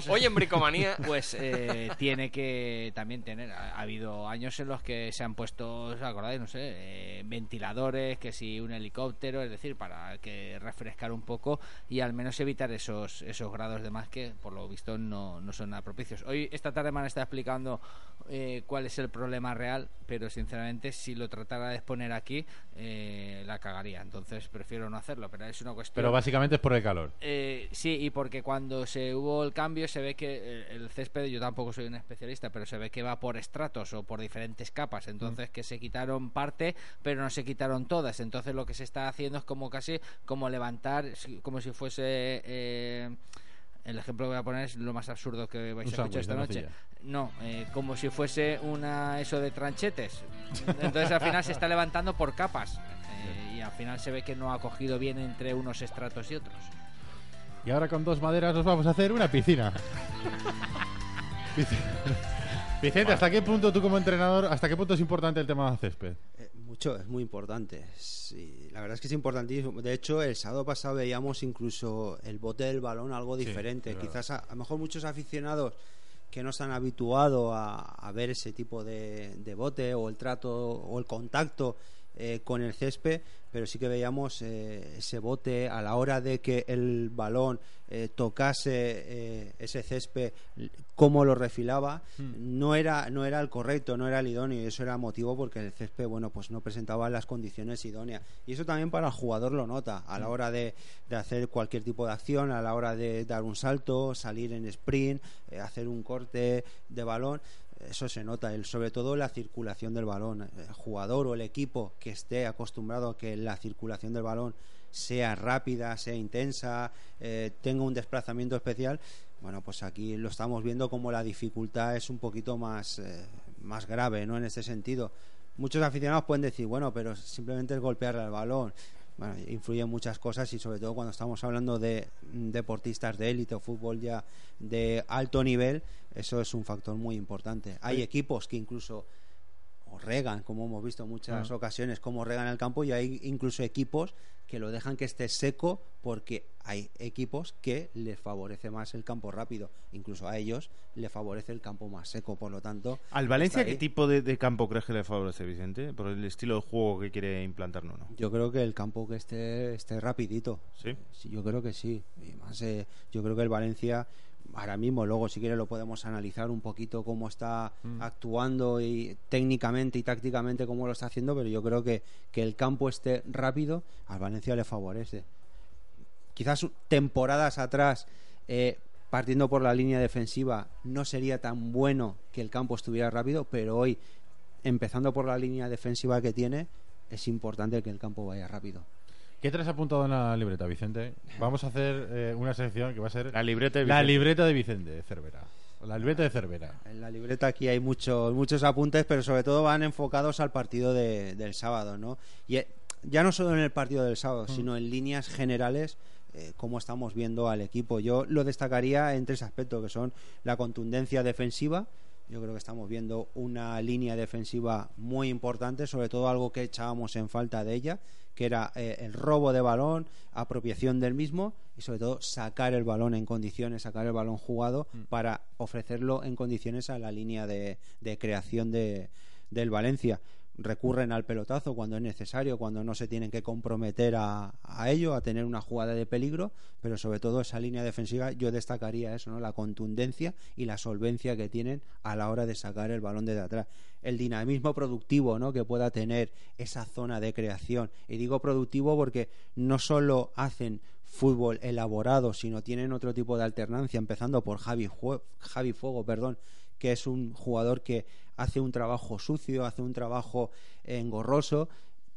hoy bricomanía. *laughs* pues eh, tiene que también tener ha, ha habido años en los que se han puesto ¿os acordáis? no sé eh, ventiladores que si un helicóptero es decir para que refrescar un poco y al menos evitar esos esos grados de más que por lo visto no, no son nada propicios hoy esta tarde me han estado explicando eh, cuál es el problema real pero sinceramente si lo tratara de exponer aquí eh, la cagaría. Entonces prefiero no hacerlo pero es una cuestión Pero básicamente es por el calor. eh, sí, y porque cuando se hubo el cambio se ve que eh, el césped, yo tampoco soy un especialista, pero se ve que va por estratos o por diferentes capas, entonces que se quitaron parte, pero no se quitaron todas, entonces lo que se está haciendo es como casi como levantar, como si fuese... eh, el ejemplo que voy a poner es lo más absurdo que vais Un a escuchar esta de noche. No, eh, como si fuese una eso de tranchetes. Entonces al final se está levantando por capas. eh, y al final se ve que no ha cogido bien entre unos estratos y otros. Y ahora con dos maderas nos vamos a hacer una piscina. *laughs* Vic- *laughs* Vicente, ¿hasta qué punto tú como entrenador, hasta qué punto es importante el tema del césped? Mucho, es muy importante. Sí, la verdad es que es importantísimo. De hecho, el sábado pasado veíamos incluso el bote del balón algo diferente. Quizás a, a lo mejor muchos aficionados que no se han habituado a, a ver ese tipo de, de bote o el trato o el contacto eh, con el césped, pero sí que veíamos eh, ese bote a la hora de que el balón eh, tocase eh, ese césped, cómo lo refilaba, no era no era el correcto, no era el idóneo y eso era motivo porque el césped, bueno, pues no presentaba las condiciones idóneas. Y eso también para el jugador lo nota a la hora de, de hacer cualquier tipo de acción, a la hora de dar un salto, salir en sprint, eh, hacer un corte de balón eso se nota, el, sobre todo la circulación del balón. El jugador o el equipo que esté acostumbrado a que la circulación del balón sea rápida, sea intensa, eh, tenga un desplazamiento especial, bueno, pues aquí lo estamos viendo como la dificultad es un poquito más, eh, más grave, ¿no? En este sentido. Muchos aficionados pueden decir, bueno, pero simplemente es golpearle al balón. Bueno, influyen muchas cosas y sobre todo cuando estamos hablando de mm, deportistas de élite o fútbol ya de alto nivel, eso es un factor muy importante. Hay equipos que incluso o regan, como hemos visto en muchas Ah. ocasiones, como regan el campo y hay incluso equipos que lo dejan que esté seco porque hay equipos que les favorece más el campo rápido, incluso a ellos le favorece el campo más seco, por lo tanto... ¿Al Valencia qué tipo de, de campo crees que le favorece, Vicente? Por el estilo de juego que quiere implantar, no, no. Yo creo que el campo que esté, esté rapidito. ¿Sí? Sí, yo creo que sí. Y más, eh, yo creo que el Valencia, ahora mismo, luego si quieres lo podemos analizar un poquito cómo está Mm. actuando y técnicamente y tácticamente cómo lo está haciendo, pero yo creo que, que el campo esté rápido, al Valencia le favorece. Quizás temporadas atrás, eh, partiendo por la línea defensiva, no sería tan bueno que el campo estuviera rápido, pero hoy, empezando por la línea defensiva que tiene, es importante que el campo vaya rápido. ¿Qué traes apuntado en la libreta, Vicente? Vamos a hacer eh, una sección que va a ser La libreta de la Vicente. libreta de Vicente Cervera. La libreta de Cervera. En la libreta aquí hay muchos muchos apuntes, pero sobre todo van enfocados al partido de- del sábado, ¿no? Y eh, ya no solo en el partido del sábado, sino en líneas generales eh, cómo estamos viendo al equipo. Yo lo destacaría en tres aspectos, que son la contundencia defensiva. Yo creo que estamos viendo una línea defensiva muy importante, sobre todo algo que echábamos en falta de ella, que era eh, el robo de balón, apropiación del mismo y sobre todo sacar el balón en condiciones, sacar el balón jugado para ofrecerlo en condiciones a la línea de, de creación de, del Valencia. Recurren al pelotazo cuando es necesario, cuando no se tienen que comprometer a, a ello, a tener una jugada de peligro, pero sobre todo esa línea defensiva yo destacaría eso, ¿no? la contundencia y la solvencia que tienen a la hora de sacar el balón desde atrás. El dinamismo productivo ¿no? que pueda tener esa zona de creación. Y digo productivo porque no solo hacen fútbol elaborado, sino tienen otro tipo de alternancia, empezando por Javi, Javi Fuego, perdón, que es un jugador que hace un trabajo sucio, hace un trabajo engorroso,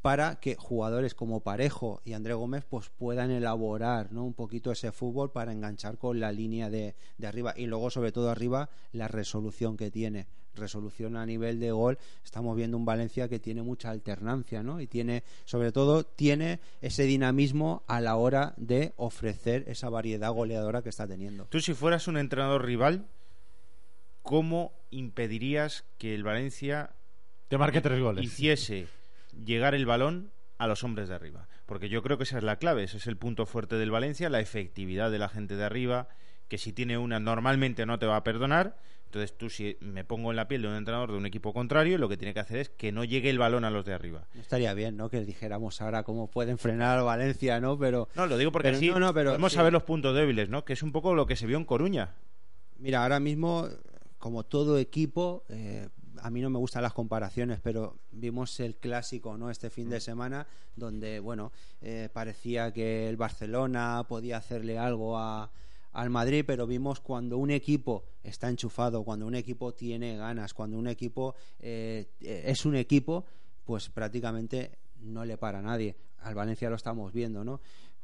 para que jugadores como Parejo y André Gómez pues puedan elaborar ¿no? un poquito ese fútbol para enganchar con la línea de, de arriba y luego sobre todo arriba la resolución que tiene resolución a nivel de gol estamos viendo un Valencia que tiene mucha alternancia ¿no? y tiene sobre todo tiene ese dinamismo a la hora de ofrecer esa variedad goleadora que está teniendo Tú si fueras un entrenador rival, ¿cómo impedirías que el Valencia Te marque tres goles. hiciese llegar el balón a los hombres de arriba? Porque yo creo que esa es la clave, ese es el punto fuerte del Valencia, la efectividad de la gente de arriba, que si tiene una normalmente no te va a perdonar. Entonces tú si me pongo en la piel de un entrenador de un equipo contrario, lo que tiene que hacer es que no llegue el balón a los de arriba. No estaría bien, ¿no? Que dijéramos ahora cómo pueden frenar al Valencia, ¿no? Pero No, lo digo porque pero así no, no, pero podemos sí. saber los puntos débiles, ¿no? Que es un poco lo que se vio en Coruña. Mira, ahora mismo, como todo equipo, eh, a mí no me gustan las comparaciones, pero vimos el clásico, ¿no? Este fin de semana, donde, bueno, eh, parecía que el Barcelona podía hacerle algo a, al Madrid, pero vimos cuando un equipo está enchufado, cuando un equipo tiene ganas, cuando un equipo eh, eh, es un equipo, pues prácticamente no le para a nadie. Al Valencia lo estamos viendo, ¿no?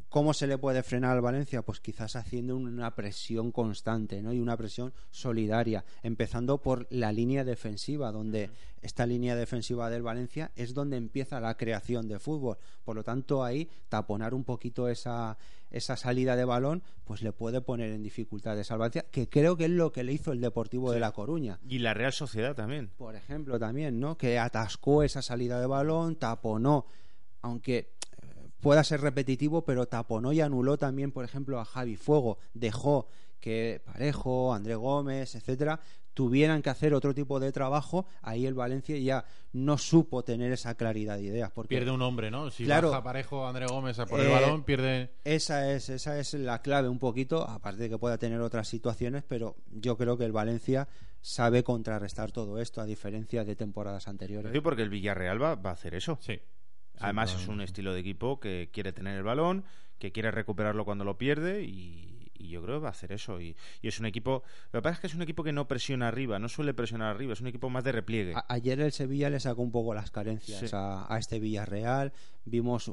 ¿Cómo se le puede frenar al Valencia? Pues quizás haciendo una presión constante ¿no? y una presión solidaria, empezando por la línea defensiva, donde esta línea defensiva del Valencia es donde empieza la creación de fútbol. Por lo tanto, ahí taponar un poquito esa, esa salida de balón, pues le puede poner en dificultades al Valencia, que creo que es lo que le hizo el Deportivo de La Coruña Y la Real Sociedad también. por ejemplo, también, ¿no? Que atascó esa salida de balón, taponó, aunque pueda ser repetitivo, pero taponó y anuló también, por ejemplo, a Javi Fuego, dejó que Parejo, André Gómez, etcétera, tuvieran que hacer otro tipo de trabajo, ahí el Valencia ya no supo tener esa claridad de ideas. Porque Pierde un hombre, ¿no? Si Claro. baja parejo André Gómez a por el Eh, balón, pierde. Esa es, esa es la clave un poquito, aparte de que pueda tener otras situaciones, pero yo creo que el Valencia sabe contrarrestar todo esto, a diferencia de temporadas anteriores. Sí, porque el Villarreal va, va a hacer eso. Sí. Además es un estilo de equipo que quiere tener el balón, que quiere recuperarlo cuando lo pierde y, y yo creo que va a hacer eso. Y, y es un equipo... Lo que pasa es que es un equipo que no presiona arriba, no suele presionar arriba, es un equipo más de repliegue. A- ayer el Sevilla le sacó un poco las carencias Sí. a, a este Villarreal. Vimos,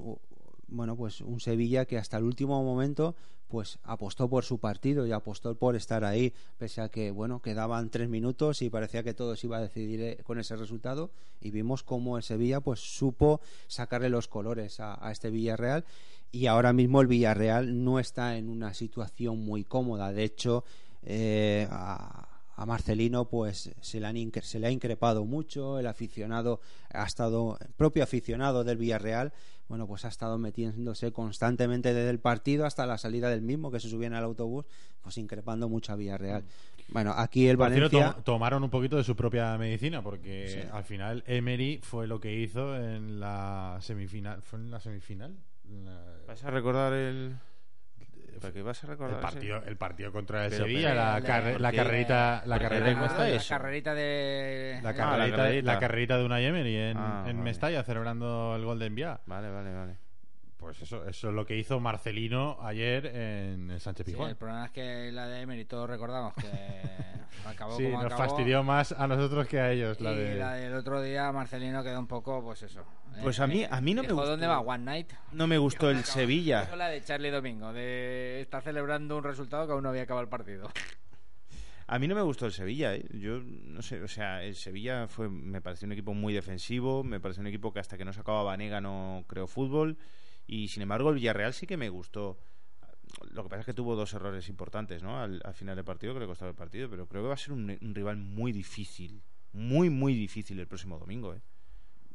bueno, pues un Sevilla que hasta el último momento pues apostó por su partido y apostó por estar ahí, pese a que, bueno, quedaban tres minutos y parecía que todo se iba a decidir eh, con ese resultado. Y vimos cómo el Sevilla pues supo sacarle los colores a, este Villarreal. Y ahora mismo el Villarreal no está en una situación muy cómoda. De hecho, eh, a, a Marcelino pues se le, han incre- se le ha increpado mucho, el aficionado ha estado, el propio aficionado del Villarreal, bueno pues ha estado metiéndose constantemente desde el partido hasta la salida del mismo, que se subían al autobús, pues increpando mucho a Villarreal. Bueno, aquí el Valencia... tom- tomaron un poquito de su propia medicina porque Sí. al final Emery fue lo que hizo en la semifinal. ¿Fue en la semifinal? ¿Vas a recordar el...? ¿Para qué vas a recordar el ese? partido, el partido contra el Pero, Sevilla, pero, la, el- carre- ¿por la carrerita, la ¿Por qué carrerita en recuerdas Mestalla. eso? carrerita de... La Ah, la carrerita, carrerita. la carrerita de una Emery en, Ah, en vale. Mestalla celebrando el gol de Envía. Vale, vale, vale. Pues eso, eso es lo que hizo Marcelino ayer en el Sánchez Sí, Pizjuán. el problema es que la de Emery todos recordamos que *laughs* acabó Sí, como nos acabó. fastidió más a nosotros que a ellos. La y de... la del otro día Marcelino quedó un poco, pues eso. Pues Eh, a mí- a mí no me gustó. ¿Dónde va? One Night. No me gustó el *laughs* Sevilla. Eso la de Charlie Domingo, de estar celebrando un resultado que aún no había acabado el partido. A mí no me gustó el Sevilla, ¿eh? yo no sé, o sea, el Sevilla fue, me pareció un equipo muy defensivo, me pareció un equipo que hasta que no sacaba Vanega no creó fútbol y sin embargo el Villarreal sí que me gustó. Lo que pasa es que tuvo dos errores importantes, ¿no? Al, al final del partido que le costaba el partido, pero creo que va a ser un, un rival muy difícil, muy muy difícil el próximo domingo, ¿eh?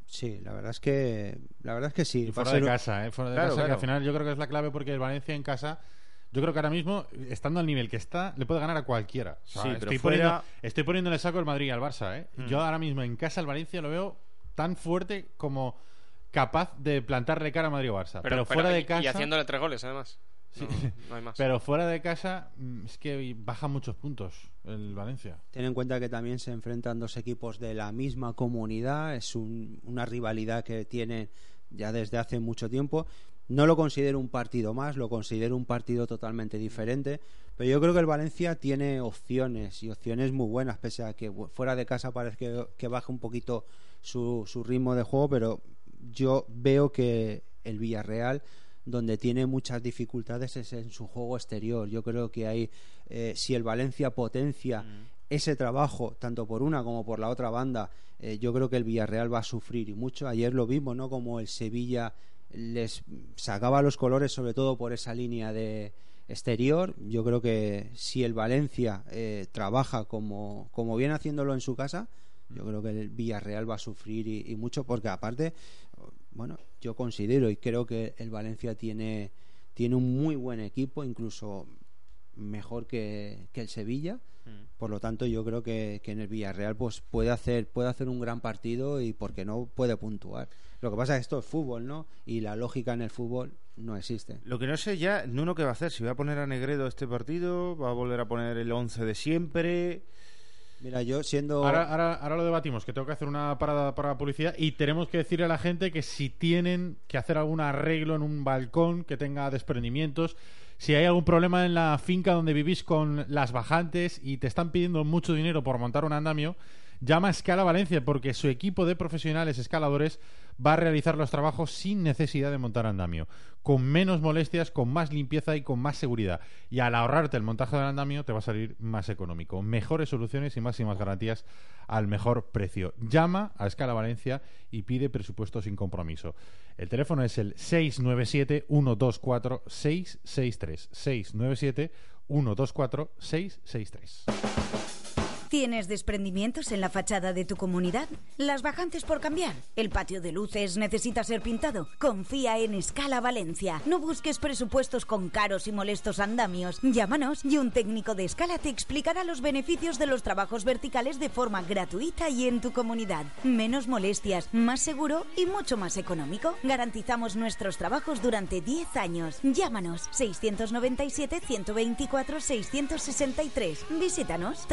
Sí, la verdad es que la verdad es que sí. Y fuera ser de casa, ¿eh? Fuera de Claro, casa, que al final yo creo que es la clave porque el Valencia en casa, yo creo que ahora mismo, estando al nivel que está, le puede ganar a cualquiera. O sea, Sí, pero estoy, fuera- poniendo, estoy el saco el Madrid al Barça, ¿eh? Mm. Yo ahora mismo en casa el Valencia lo veo tan fuerte como capaz de plantarle cara a Madrid o Barça. Pero, fuera de y- casa... Y haciéndole tres goles, además. Sí. No, no hay más. *laughs* Pero fuera de casa mm, es que baja muchos puntos el Valencia. Ten en cuenta que también se enfrentan dos equipos de la misma comunidad, es un- una rivalidad que tienen ya desde hace mucho tiempo. No lo considero un partido más, lo considero un partido totalmente diferente, pero yo creo que el Valencia tiene opciones y opciones muy buenas, pese a que fuera de casa parece que, que baja un poquito su, su ritmo de juego, pero yo veo que el Villarreal donde tiene muchas dificultades es en su juego exterior. Yo creo que hay, eh, si el Valencia potencia ese trabajo, tanto por una como por la otra banda, eh, yo creo que el Villarreal va a sufrir y mucho. Ayer lo vimos, ¿no? Como el Sevilla les sacaba los colores, sobre todo por esa línea de exterior. Yo creo que si el Valencia eh, trabaja como, como viene haciéndolo en su casa, yo creo que el Villarreal va a sufrir y, y mucho, porque aparte, bueno, yo considero y creo que el Valencia tiene, tiene un muy buen equipo, incluso mejor que, que el Sevilla. Por lo tanto, yo creo que, que en el Villarreal pues puede hacer puede hacer un gran partido y porque no puede puntuar. Lo que pasa es que esto es fútbol, ¿no? Y la lógica en el fútbol no existe. Lo que no sé ya, Nuno, ¿qué va a hacer? Si va a poner a Negredo este partido, va a volver a poner el 11 de siempre. Mira, yo siendo Ahora, ahora, ahora lo debatimos, que tengo que hacer una parada para la publicidad y tenemos que decirle a la gente que si tienen que hacer algún arreglo en un balcón que tenga desprendimientos, si hay algún problema en la finca donde vivís con las bajantes y te están pidiendo mucho dinero por montar un andamio, llama a Escala Valencia porque su equipo de profesionales escaladores va a realizar los trabajos sin necesidad de montar andamio, con menos molestias, con más limpieza y con más seguridad. Y al ahorrarte el montaje del andamio te va a salir más económico. Mejores soluciones y máximas garantías al mejor precio. Llama a Escala Valencia y pide presupuesto sin compromiso. El teléfono es el 697-124-663. 697-124-663. ¿Tienes desprendimientos en la fachada de tu comunidad? ¿Las bajantes por cambiar? ¿El patio de luces necesita ser pintado? Confía en Escala Valencia. No busques presupuestos con caros y molestos andamios. Llámanos y un técnico de Escala te explicará los beneficios de los trabajos verticales de forma gratuita y en tu comunidad. Menos molestias, más seguro y mucho más económico. Garantizamos nuestros trabajos durante 10 años. Llámanos 697 124 663. Visítanos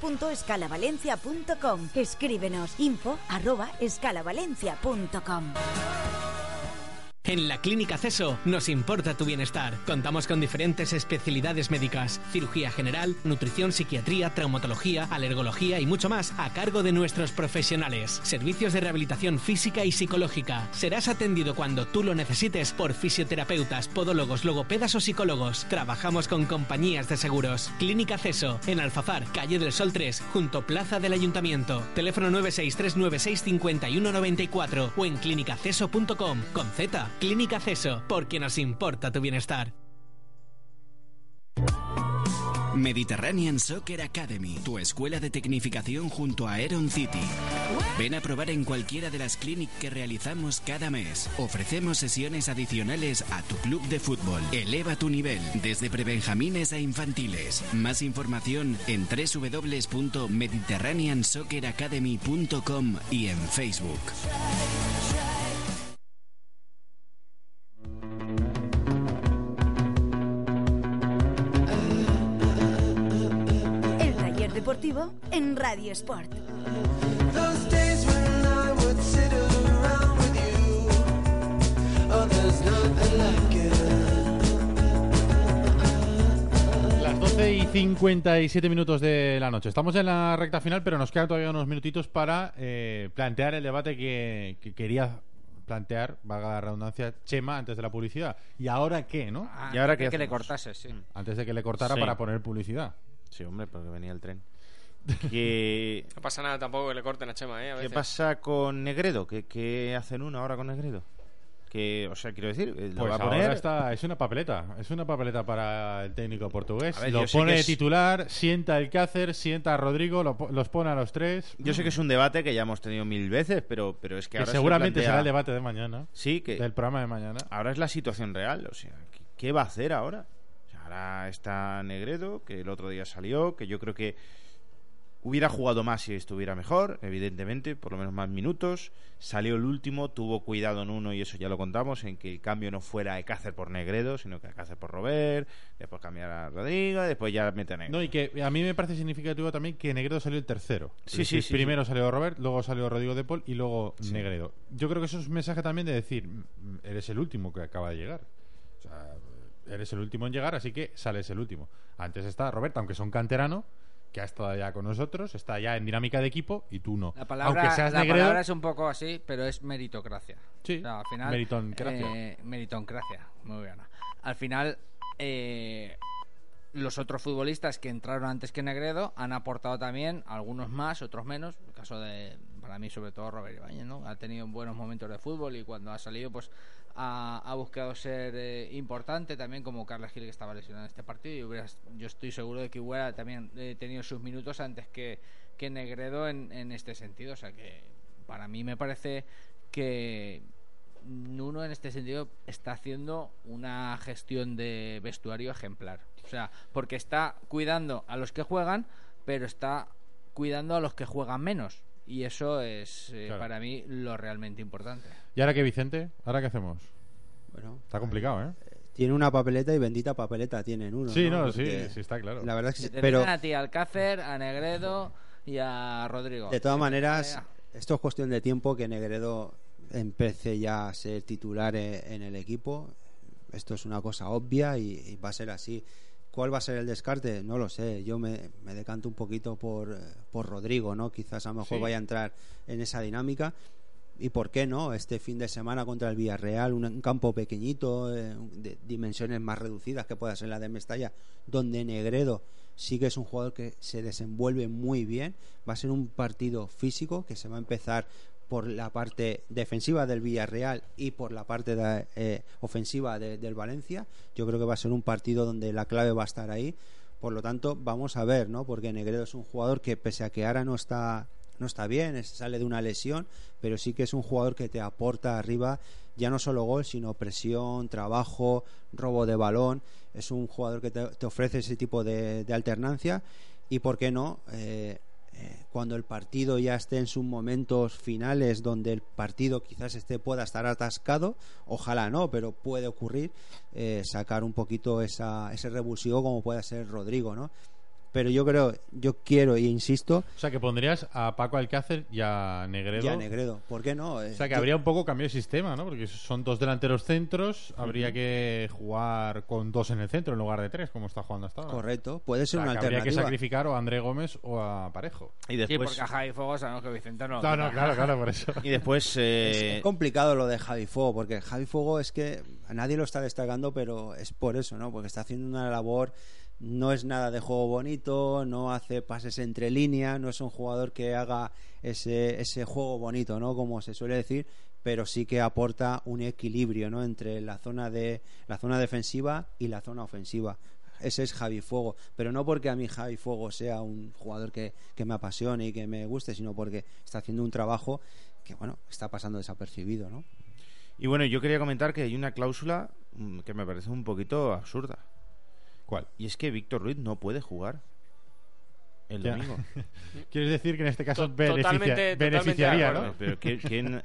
www.escalavalencia.com. Escríbenos info arroba escalavalencia.com. En la Clínica CESO nos importa tu bienestar. Contamos con diferentes especialidades médicas, cirugía general, nutrición, psiquiatría, traumatología, alergología y mucho más a cargo de nuestros profesionales. Servicios de rehabilitación física y psicológica. Serás atendido cuando tú lo necesites por fisioterapeutas, podólogos, logopedas o psicólogos. Trabajamos con compañías de seguros. Clínica CESO, en Alfafar, calle del Sol 3, junto Plaza del Ayuntamiento. Teléfono 963965194 o en clinicaceso.com con Z. Clínica CESO, porque nos importa tu bienestar. Mediterranean Soccer Academy, tu escuela de tecnificación junto a Aeron City. Ven a probar en cualquiera de las clínicas que realizamos cada mes. Ofrecemos sesiones adicionales a tu club de fútbol. Eleva tu nivel desde prebenjamines a infantiles. Más información en www.mediterraneansocceracademy.com y en Facebook. Deportivo en Radio Sport. Las 12 y 57 minutos de la noche. Estamos en la recta final, pero nos quedan todavía unos minutitos para eh, plantear el debate que, que quería plantear, vaga la redundancia, Chema antes de la publicidad. ¿Y ahora qué, no? ¿Y ahora qué que le cortase, sí. Antes de que le cortara Sí. para poner publicidad. Sí, hombre, porque venía el tren. ¿Qué, No pasa nada tampoco que le corten a Chema, ¿eh? A qué veces. pasa con Negredo? ¿Qué, qué hacen uno ahora con Negredo? Que, o sea, quiero decir, eh, lo Pues va a ahora poner. está, es una papeleta, es una papeleta para el técnico portugués. Ver, lo pone que de es- titular, sienta el Cácer, sienta a Rodrigo, lo los pone a los tres. Yo sé que es un debate que ya hemos tenido mil veces, pero, pero es que, que ahora se seguramente plantea- será el debate de mañana, Sí, que del programa de mañana. ahora es la situación real. O sea, ¿qué, qué va a hacer ahora? O sea, ahora está Negredo, que el otro día salió, que yo creo que hubiera jugado más si estuviera mejor, evidentemente, por lo menos más minutos. Salió el último, tuvo cuidado en uno, y eso ya lo contamos, en que el cambio no fuera Alcácer por Negredo, sino que Alcácer por Robert, después cambiar a Rodrigo, y después ya mete a Negredo. No, y que a mí me parece significativo también que Negredo salió el tercero. Sí, sí, sí, Primero salió Robert, luego salió Rodrigo de Paul y luego Sí. Negredo. Yo creo que eso es un mensaje también de decir, "Mm, eres el último que acaba de llegar. O sea, eres el último en llegar, así que sales el último. Antes está Robert, aunque son canterano, que ha estado ya con nosotros, está ya en dinámica de equipo y tú no. La palabra, Aunque seas la Negredo, palabra es un poco así, pero es meritocracia. Sí, O sea, al final, meritoncracia. eh, meritoncracia, muy buena. Al final, eh, los otros futbolistas que entraron antes que Negredo han aportado también, algunos más, otros menos. El caso de, para mí, sobre todo, Robert Ibáñez, ¿no? Ha tenido buenos momentos de fútbol y cuando ha salido, pues ha, buscado ser eh, importante. También como Carles Gil, que estaba lesionado en este partido. Y hubiera- yo estoy seguro de que hubiera también eh, tenido sus minutos antes que, que Negredo en, en este sentido. O sea que para mí me parece que Nuno en este sentido está haciendo una gestión de vestuario ejemplar. O sea, porque está cuidando a los que juegan, pero está cuidando a los que juegan menos. Y eso es eh, Claro. para mí lo realmente importante. ¿Y ahora qué, Vicente? ¿Ahora qué hacemos? Bueno, Está complicado, ¿eh? tiene una papeleta y bendita papeleta tienen uno. Sí, no, sí, sí, está claro. La verdad es que sí, pero a ti, Alcácer, a Negredo y a Rodrigo. de todas maneras, esto es cuestión de tiempo que Negredo empece ya a ser titular e- en el equipo. Esto es una cosa obvia y, y va a ser así. ¿Cuál va a ser el descarte? No lo sé. Yo me, me decanto un poquito por, eh, por Rodrigo, ¿no? Quizás a lo mejor Sí. vaya a entrar en esa dinámica. ¿Y por qué no? Este fin de semana contra el Villarreal, un, un campo pequeñito, eh, de dimensiones más reducidas que pueda ser la de Mestalla, donde Negredo sí que es un jugador que se desenvuelve muy bien. Va a ser un partido físico que se va a empezar por la parte defensiva del Villarreal y por la parte eh, ofensiva de- del Valencia. Yo creo que va a ser un partido donde la clave va a estar ahí. Por lo tanto, vamos a ver, ¿no? Porque Negredo es un jugador que pese a que ahora no está no está bien, sale de una lesión, pero sí que es un jugador que te aporta arriba ya no solo gol, sino presión, trabajo, robo de balón. Es un jugador que te, ofrece ese tipo de, alternancia y, ¿por qué no? Eh, cuando el partido ya esté en sus momentos finales, donde el partido quizás este pueda estar atascado, ojalá no, pero puede ocurrir, eh, sacar un poquito esa, ese revulsivo como pueda ser Rodrigo, ¿no? Pero yo creo, yo quiero e insisto, O sea, que pondrías a Paco Alcácer y a Negredo. ya Negredo, ¿por qué no? O sea, que habría un poco cambio de sistema, ¿no? Porque son dos delanteros centros, habría que jugar con dos en el centro en lugar de tres, como está jugando hasta ahora. Correcto, puede ser O sea, una que habría que alternativa. sacrificar o a André Gómez o a Parejo. Y Sí, después, porque a Javi Fuego sabemos que Vicente no. No, no, claro, claro, por eso. y después *laughs* eh, Es complicado lo de Javi Fuego, porque Javi Fuego es que a nadie lo está destacando, pero es por eso, ¿no? Porque está haciendo una labor, no es nada de juego bonito, no hace pases entre líneas, no es un jugador que haga ese, ese juego bonito, ¿no? Como se suele decir, pero sí que aporta un equilibrio, ¿no? Entre la zona de la zona defensiva y la zona ofensiva. Ese es Javi Fuego, pero no porque a mí Javi Fuego sea un jugador que, que me apasione y que me guste, sino porque está haciendo un trabajo que, bueno, está pasando desapercibido, ¿no? Y bueno, yo quería comentar que hay una cláusula mm, que me parece un poquito absurda. ¿Cuál? Y es que Víctor Ruiz no puede jugar el domingo. *laughs* Quieres decir que en este caso beneficia- totalmente- beneficiaría. ¿no? Pero ¿quién, quién-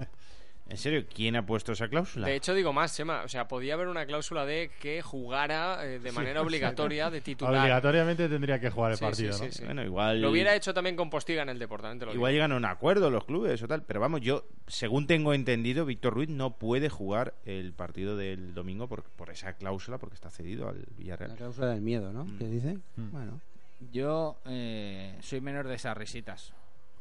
en serio, ¿quién ha puesto esa cláusula? De hecho, digo más, Sema. O sea, podía haber una cláusula de que jugara eh, de manera *laughs* obligatoria de titular. Obligatoriamente tendría que jugar el Sí, partido, sí, ¿no? sí, sí. Bueno, igual, Lo hubiera hecho también con Postiga en el Deportamento. Lo igual digo. llegan a un acuerdo los clubes o tal. Pero vamos, yo, según tengo entendido, Víctor Ruiz no puede jugar el partido del domingo por, por esa cláusula, porque está cedido al La Villarreal. cláusula del miedo, ¿no? Mm. ¿Qué dicen? Mm. Bueno, Yo eh, soy menor de esas risitas.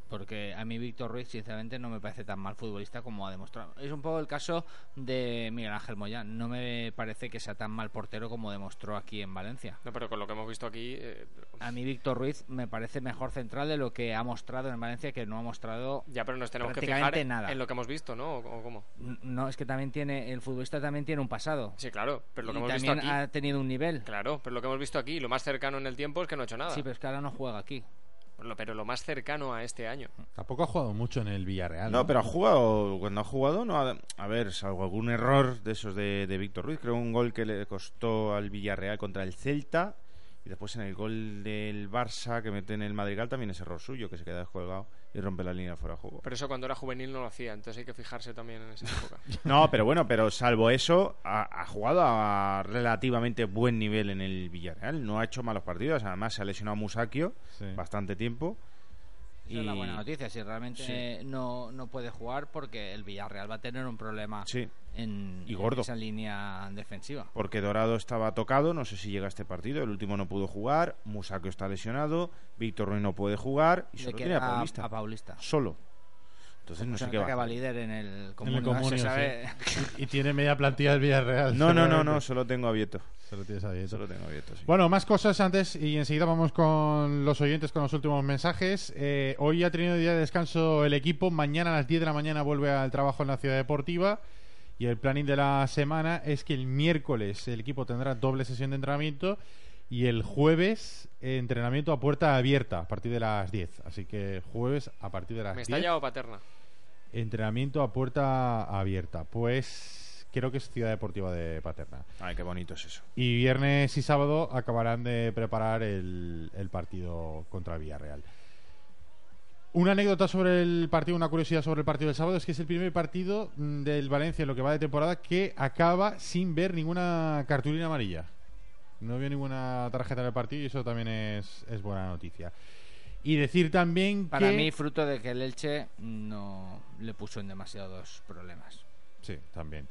Porque a mí Víctor Ruiz, sinceramente, no me parece tan mal futbolista como ha demostrado. Es un poco el caso de Miguel Ángel Moyán. No me parece que sea tan mal portero como demostró aquí en Valencia. No, pero con lo que hemos visto aquí. eh, A mí Víctor Ruiz me parece mejor central de lo que ha mostrado en Valencia, que no ha mostrado ya, pero nos tenemos que fijar nada. en lo que hemos visto, ¿no? ¿O, cómo? No, es que también tiene, el futbolista también tiene un pasado. Sí, claro. Pero lo que y hemos visto aquí. ha tenido un nivel. Claro, pero lo que hemos visto aquí, lo más cercano en el tiempo es que no ha hecho nada. Sí, pero es que ahora no juega aquí. Lo- pero lo más cercano a este año. Tampoco ha jugado mucho en el Villarreal. No, pero ha jugado, cuando ha jugado, no ha- a ver, salvo algún error de esos de, de Víctor Ruiz, creo un gol que le costó al Villarreal contra el Celta y después en el gol del Barça que mete en el Madrigal también es error suyo, que se queda descolgado y rompe la línea fuera de juego. Pero eso cuando era juvenil no lo hacía, entonces hay que fijarse también en esa época. *laughs* No, pero bueno, pero salvo eso, ha, ha jugado a relativamente buen nivel en el Villarreal, no ha hecho malos partidos, además se ha lesionado Musakio Sí. bastante tiempo Esa es la Y- buena noticia, si realmente Sí. no, no puede jugar porque el Villarreal va a tener un problema Sí. En, Y gordo. en esa línea defensiva. Porque Dorado estaba tocado, no sé si llega a este partido, el último no pudo jugar, Musaco está lesionado, Víctor Ruiz no puede jugar y solo tiene a Paulista. a Paulista. Solo. Entonces no Se sé qué va. va líder en el En el comunio, comunio, se sí. sabe. Y, y tiene media plantilla del Villarreal. No, no, no, no, solo tengo abierto. Solo tienes abierto. Solo tengo abierto, sí. Bueno, más cosas antes y enseguida vamos con los oyentes con los últimos mensajes. Eh, hoy ha tenido día de descanso el equipo. Mañana a las 10 de la mañana vuelve al trabajo en la ciudad deportiva. Y el planning de la semana es que el miércoles el equipo tendrá doble sesión de entrenamiento y el jueves eh, entrenamiento a puerta abierta a partir de las 10. Así que jueves a partir de las Me 10. está ya o paterna. Entrenamiento a puerta abierta. Pues creo que es Ciudad Deportiva de Paterna. Ay, qué bonito es eso. Y viernes y sábado acabarán de preparar el, el partido contra el Villarreal. Una anécdota sobre el partido, una curiosidad sobre el partido del sábado es que es el primer partido mm, del Valencia en lo que va de temporada que acaba sin ver ninguna cartulina amarilla. No vio ninguna tarjeta en el partido y eso también es, es buena noticia. Y decir también Para que... mí, fruto de que el Elche no le puso en demasiados problemas. Sí, también.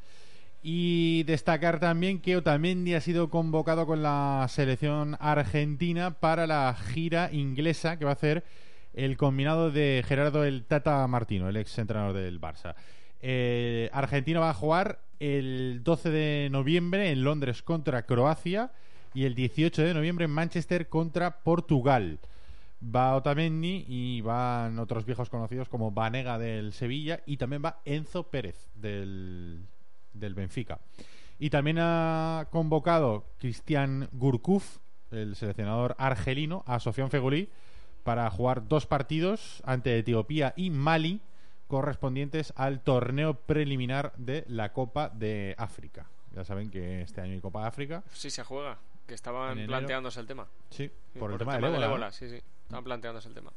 Y destacar también que Otamendi ha sido convocado con la selección argentina para la gira inglesa que va a hacer el combinado de Gerardo el Tata Martino, el ex entrenador del Barça. Eh, Argentina va a jugar el 12 de noviembre en Londres contra Croacia y el 18 de noviembre en Manchester contra Portugal. Va Otamendi y van otros viejos conocidos como Vanega del Sevilla y también va Enzo Pérez del, del Benfica. Y también ha convocado Cristian Gurkuf, el seleccionador argelino, a Sofian Feguli para jugar dos partidos ante Etiopía y Mali correspondientes al torneo preliminar de la Copa de África. Ya saben que este año hay Copa de África. Sí, se juega. Que estaban En planteándose el tema. Sí, por el tema del ébola, ¿no? Sí, sí. Estaban planteándose el tema.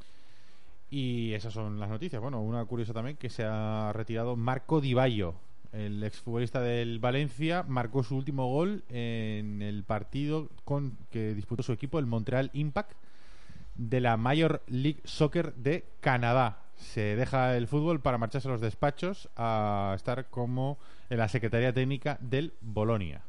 Y esas son las noticias. Bueno, una curiosa también que se ha retirado Marco Di Baio, el exfutbolista del Valencia, marcó su último gol en el partido con que disputó su equipo, el Montreal Impact, de la Major League Soccer de Canadá. Se deja el fútbol para marcharse a los despachos a estar como en la Secretaría Técnica del Bolonia.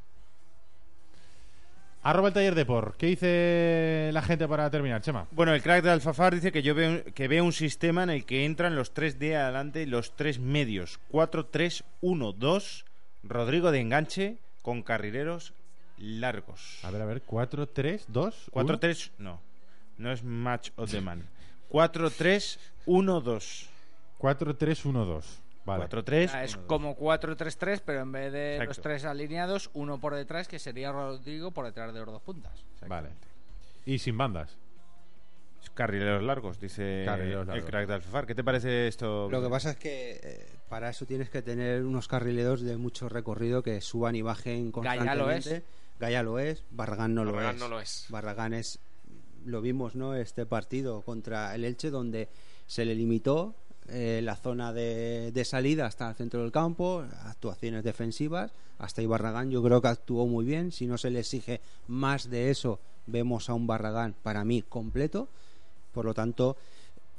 Arroba el taller de por. ¿Qué dice la gente para terminar, Chema? Bueno, el crack de Alfafar dice que yo veo que ve un sistema en el que entran los tres de adelante y los tres medios. 4-3-1-2, Rodrigo de enganche con carrileros largos. A ver, a ver, 4, 3, 2, 4-3, no. No es match of the man. 4-3-1-2. 4, 3, 1, 2. Vale. 4-3. Ah, es como 4-3-3, pero en vez de los Exacto. tres alineados, uno por detrás, que sería Rodrigo por detrás de los dos puntas. Vale. Y sin bandas. Carrileros largos, dice Carrileros el largos. crack de Alfafar. ¿Qué te parece esto? Lo que pasa es que eh, para eso tienes que tener unos carrileros de mucho recorrido que suban y bajen Gaya constantemente. lo es. Gaya lo es, Barragán no Barragán lo no es. lo es. Barragán es, lo vimos, ¿no? Este partido contra el Elche donde se le limitó eh, la zona de, de salida hasta el centro del campo, actuaciones defensivas. Hasta ahí Barragán yo creo que actuó muy bien. Si no se le exige más de eso, vemos a un Barragán para mí completo. Por lo tanto,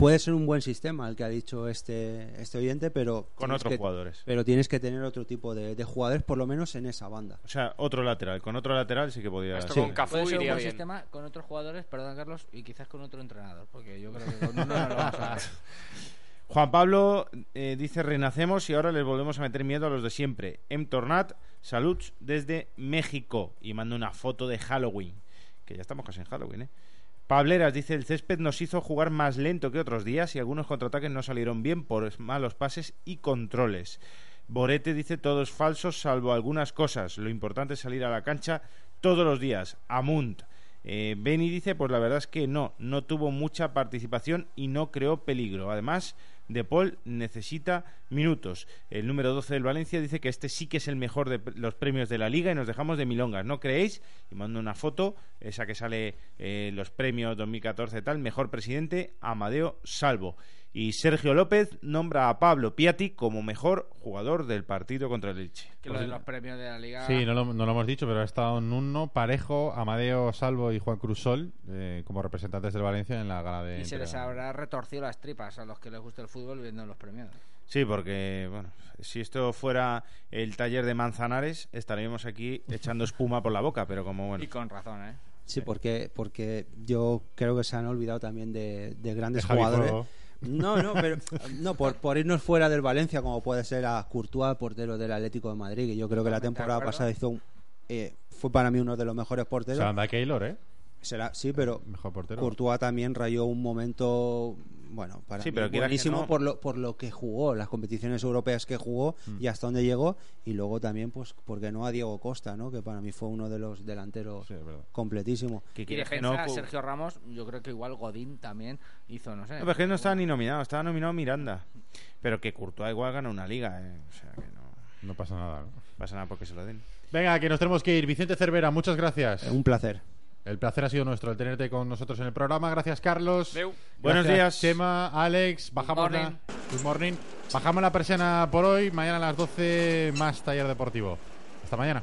puede ser un buen sistema el que ha dicho este, este oyente, pero Con tienes otros que- jugadores. Pero tienes que tener otro tipo de, de jugadores, por lo menos en esa banda. O sea, otro lateral. Con otro lateral sí que podía... Esto Sí. con Cafú Puede ser un buen bien. sistema con otros jugadores, perdón Carlos, y quizás con otro entrenador, porque yo creo que con uno no lo vamos a. *laughs* Juan Pablo eh, dice renacemos y ahora les volvemos a meter miedo a los de siempre. M. Tornat, saludos desde México. Y manda una foto de Halloween. Que ya estamos casi en Halloween, ¿eh? Pableras dice el césped nos hizo jugar más lento que otros días y algunos contraataques no salieron bien por malos pases y controles. Borete dice todo es falso salvo algunas cosas. Lo importante es salir a la cancha todos los días. Amunt. Eh, Beni dice, pues la verdad es que no, no tuvo mucha participación y no creó peligro. Además, De Paul necesita minutos. El número 12 del Valencia dice que este sí que es el mejor de los premios de la liga y nos dejamos de milongas, ¿no creéis? Y mando una foto, esa que sale eh, los premios 2014 tal, mejor presidente, Amadeo Salvo. Y Sergio López nombra a Pablo Piatti como mejor jugador del partido contra el Elche. Que lo de los premios de la liga. Sí, no lo, no lo hemos dicho, pero ha estado en uno parejo Amadeo Salvo y Juan Cruz Sol eh, como representantes del Valencia en la gala de Y se les habrá retorcido las tripas a los que les gusta el fútbol viendo los premios. Sí, porque, bueno, si esto fuera el taller de Manzanares, estaríamos aquí echando espuma por la boca, pero como bueno. Y con razón, ¿eh? Sí, porque, porque yo creo que se han olvidado también de, de grandes De jugadores. No, no, pero no por, por irnos fuera del Valencia, como puede ser a Courtois, portero del Atlético de Madrid, que yo creo que la temporada pasada hizo un, eh, fue para mí uno de los mejores porteros. Se anda Keylor, ¿eh? Será, sí, pero Mejor portero. Courtois también rayó un momento, bueno, para Sí, mí pero buenísimo no- por, lo, por lo que jugó, las competiciones europeas que jugó Mm. y hasta dónde llegó. Y luego también, pues, porque no a Diego Costa, ¿no? Que para mí fue uno de los delanteros Sí, completísimo. Y defensa, no, Sergio Ramos, yo creo que igual Godín también hizo, no sé. No, pero es que no estaba ni nominado, estaba nominado Miranda. Pero que Courtois igual gana una liga, ¿eh? O sea que no No pasa nada. ¿no? pasa nada porque se lo den. Venga, que nos tenemos que ir. Vicente Cervera, muchas gracias. Un placer. El placer ha sido nuestro el tenerte con nosotros en el programa. Gracias, Carlos. Buenos días. Chema, Alex. Bajamos morning. la... Good morning. Bajamos la persiana por hoy. Mañana a las 12 más taller deportivo. Hasta mañana.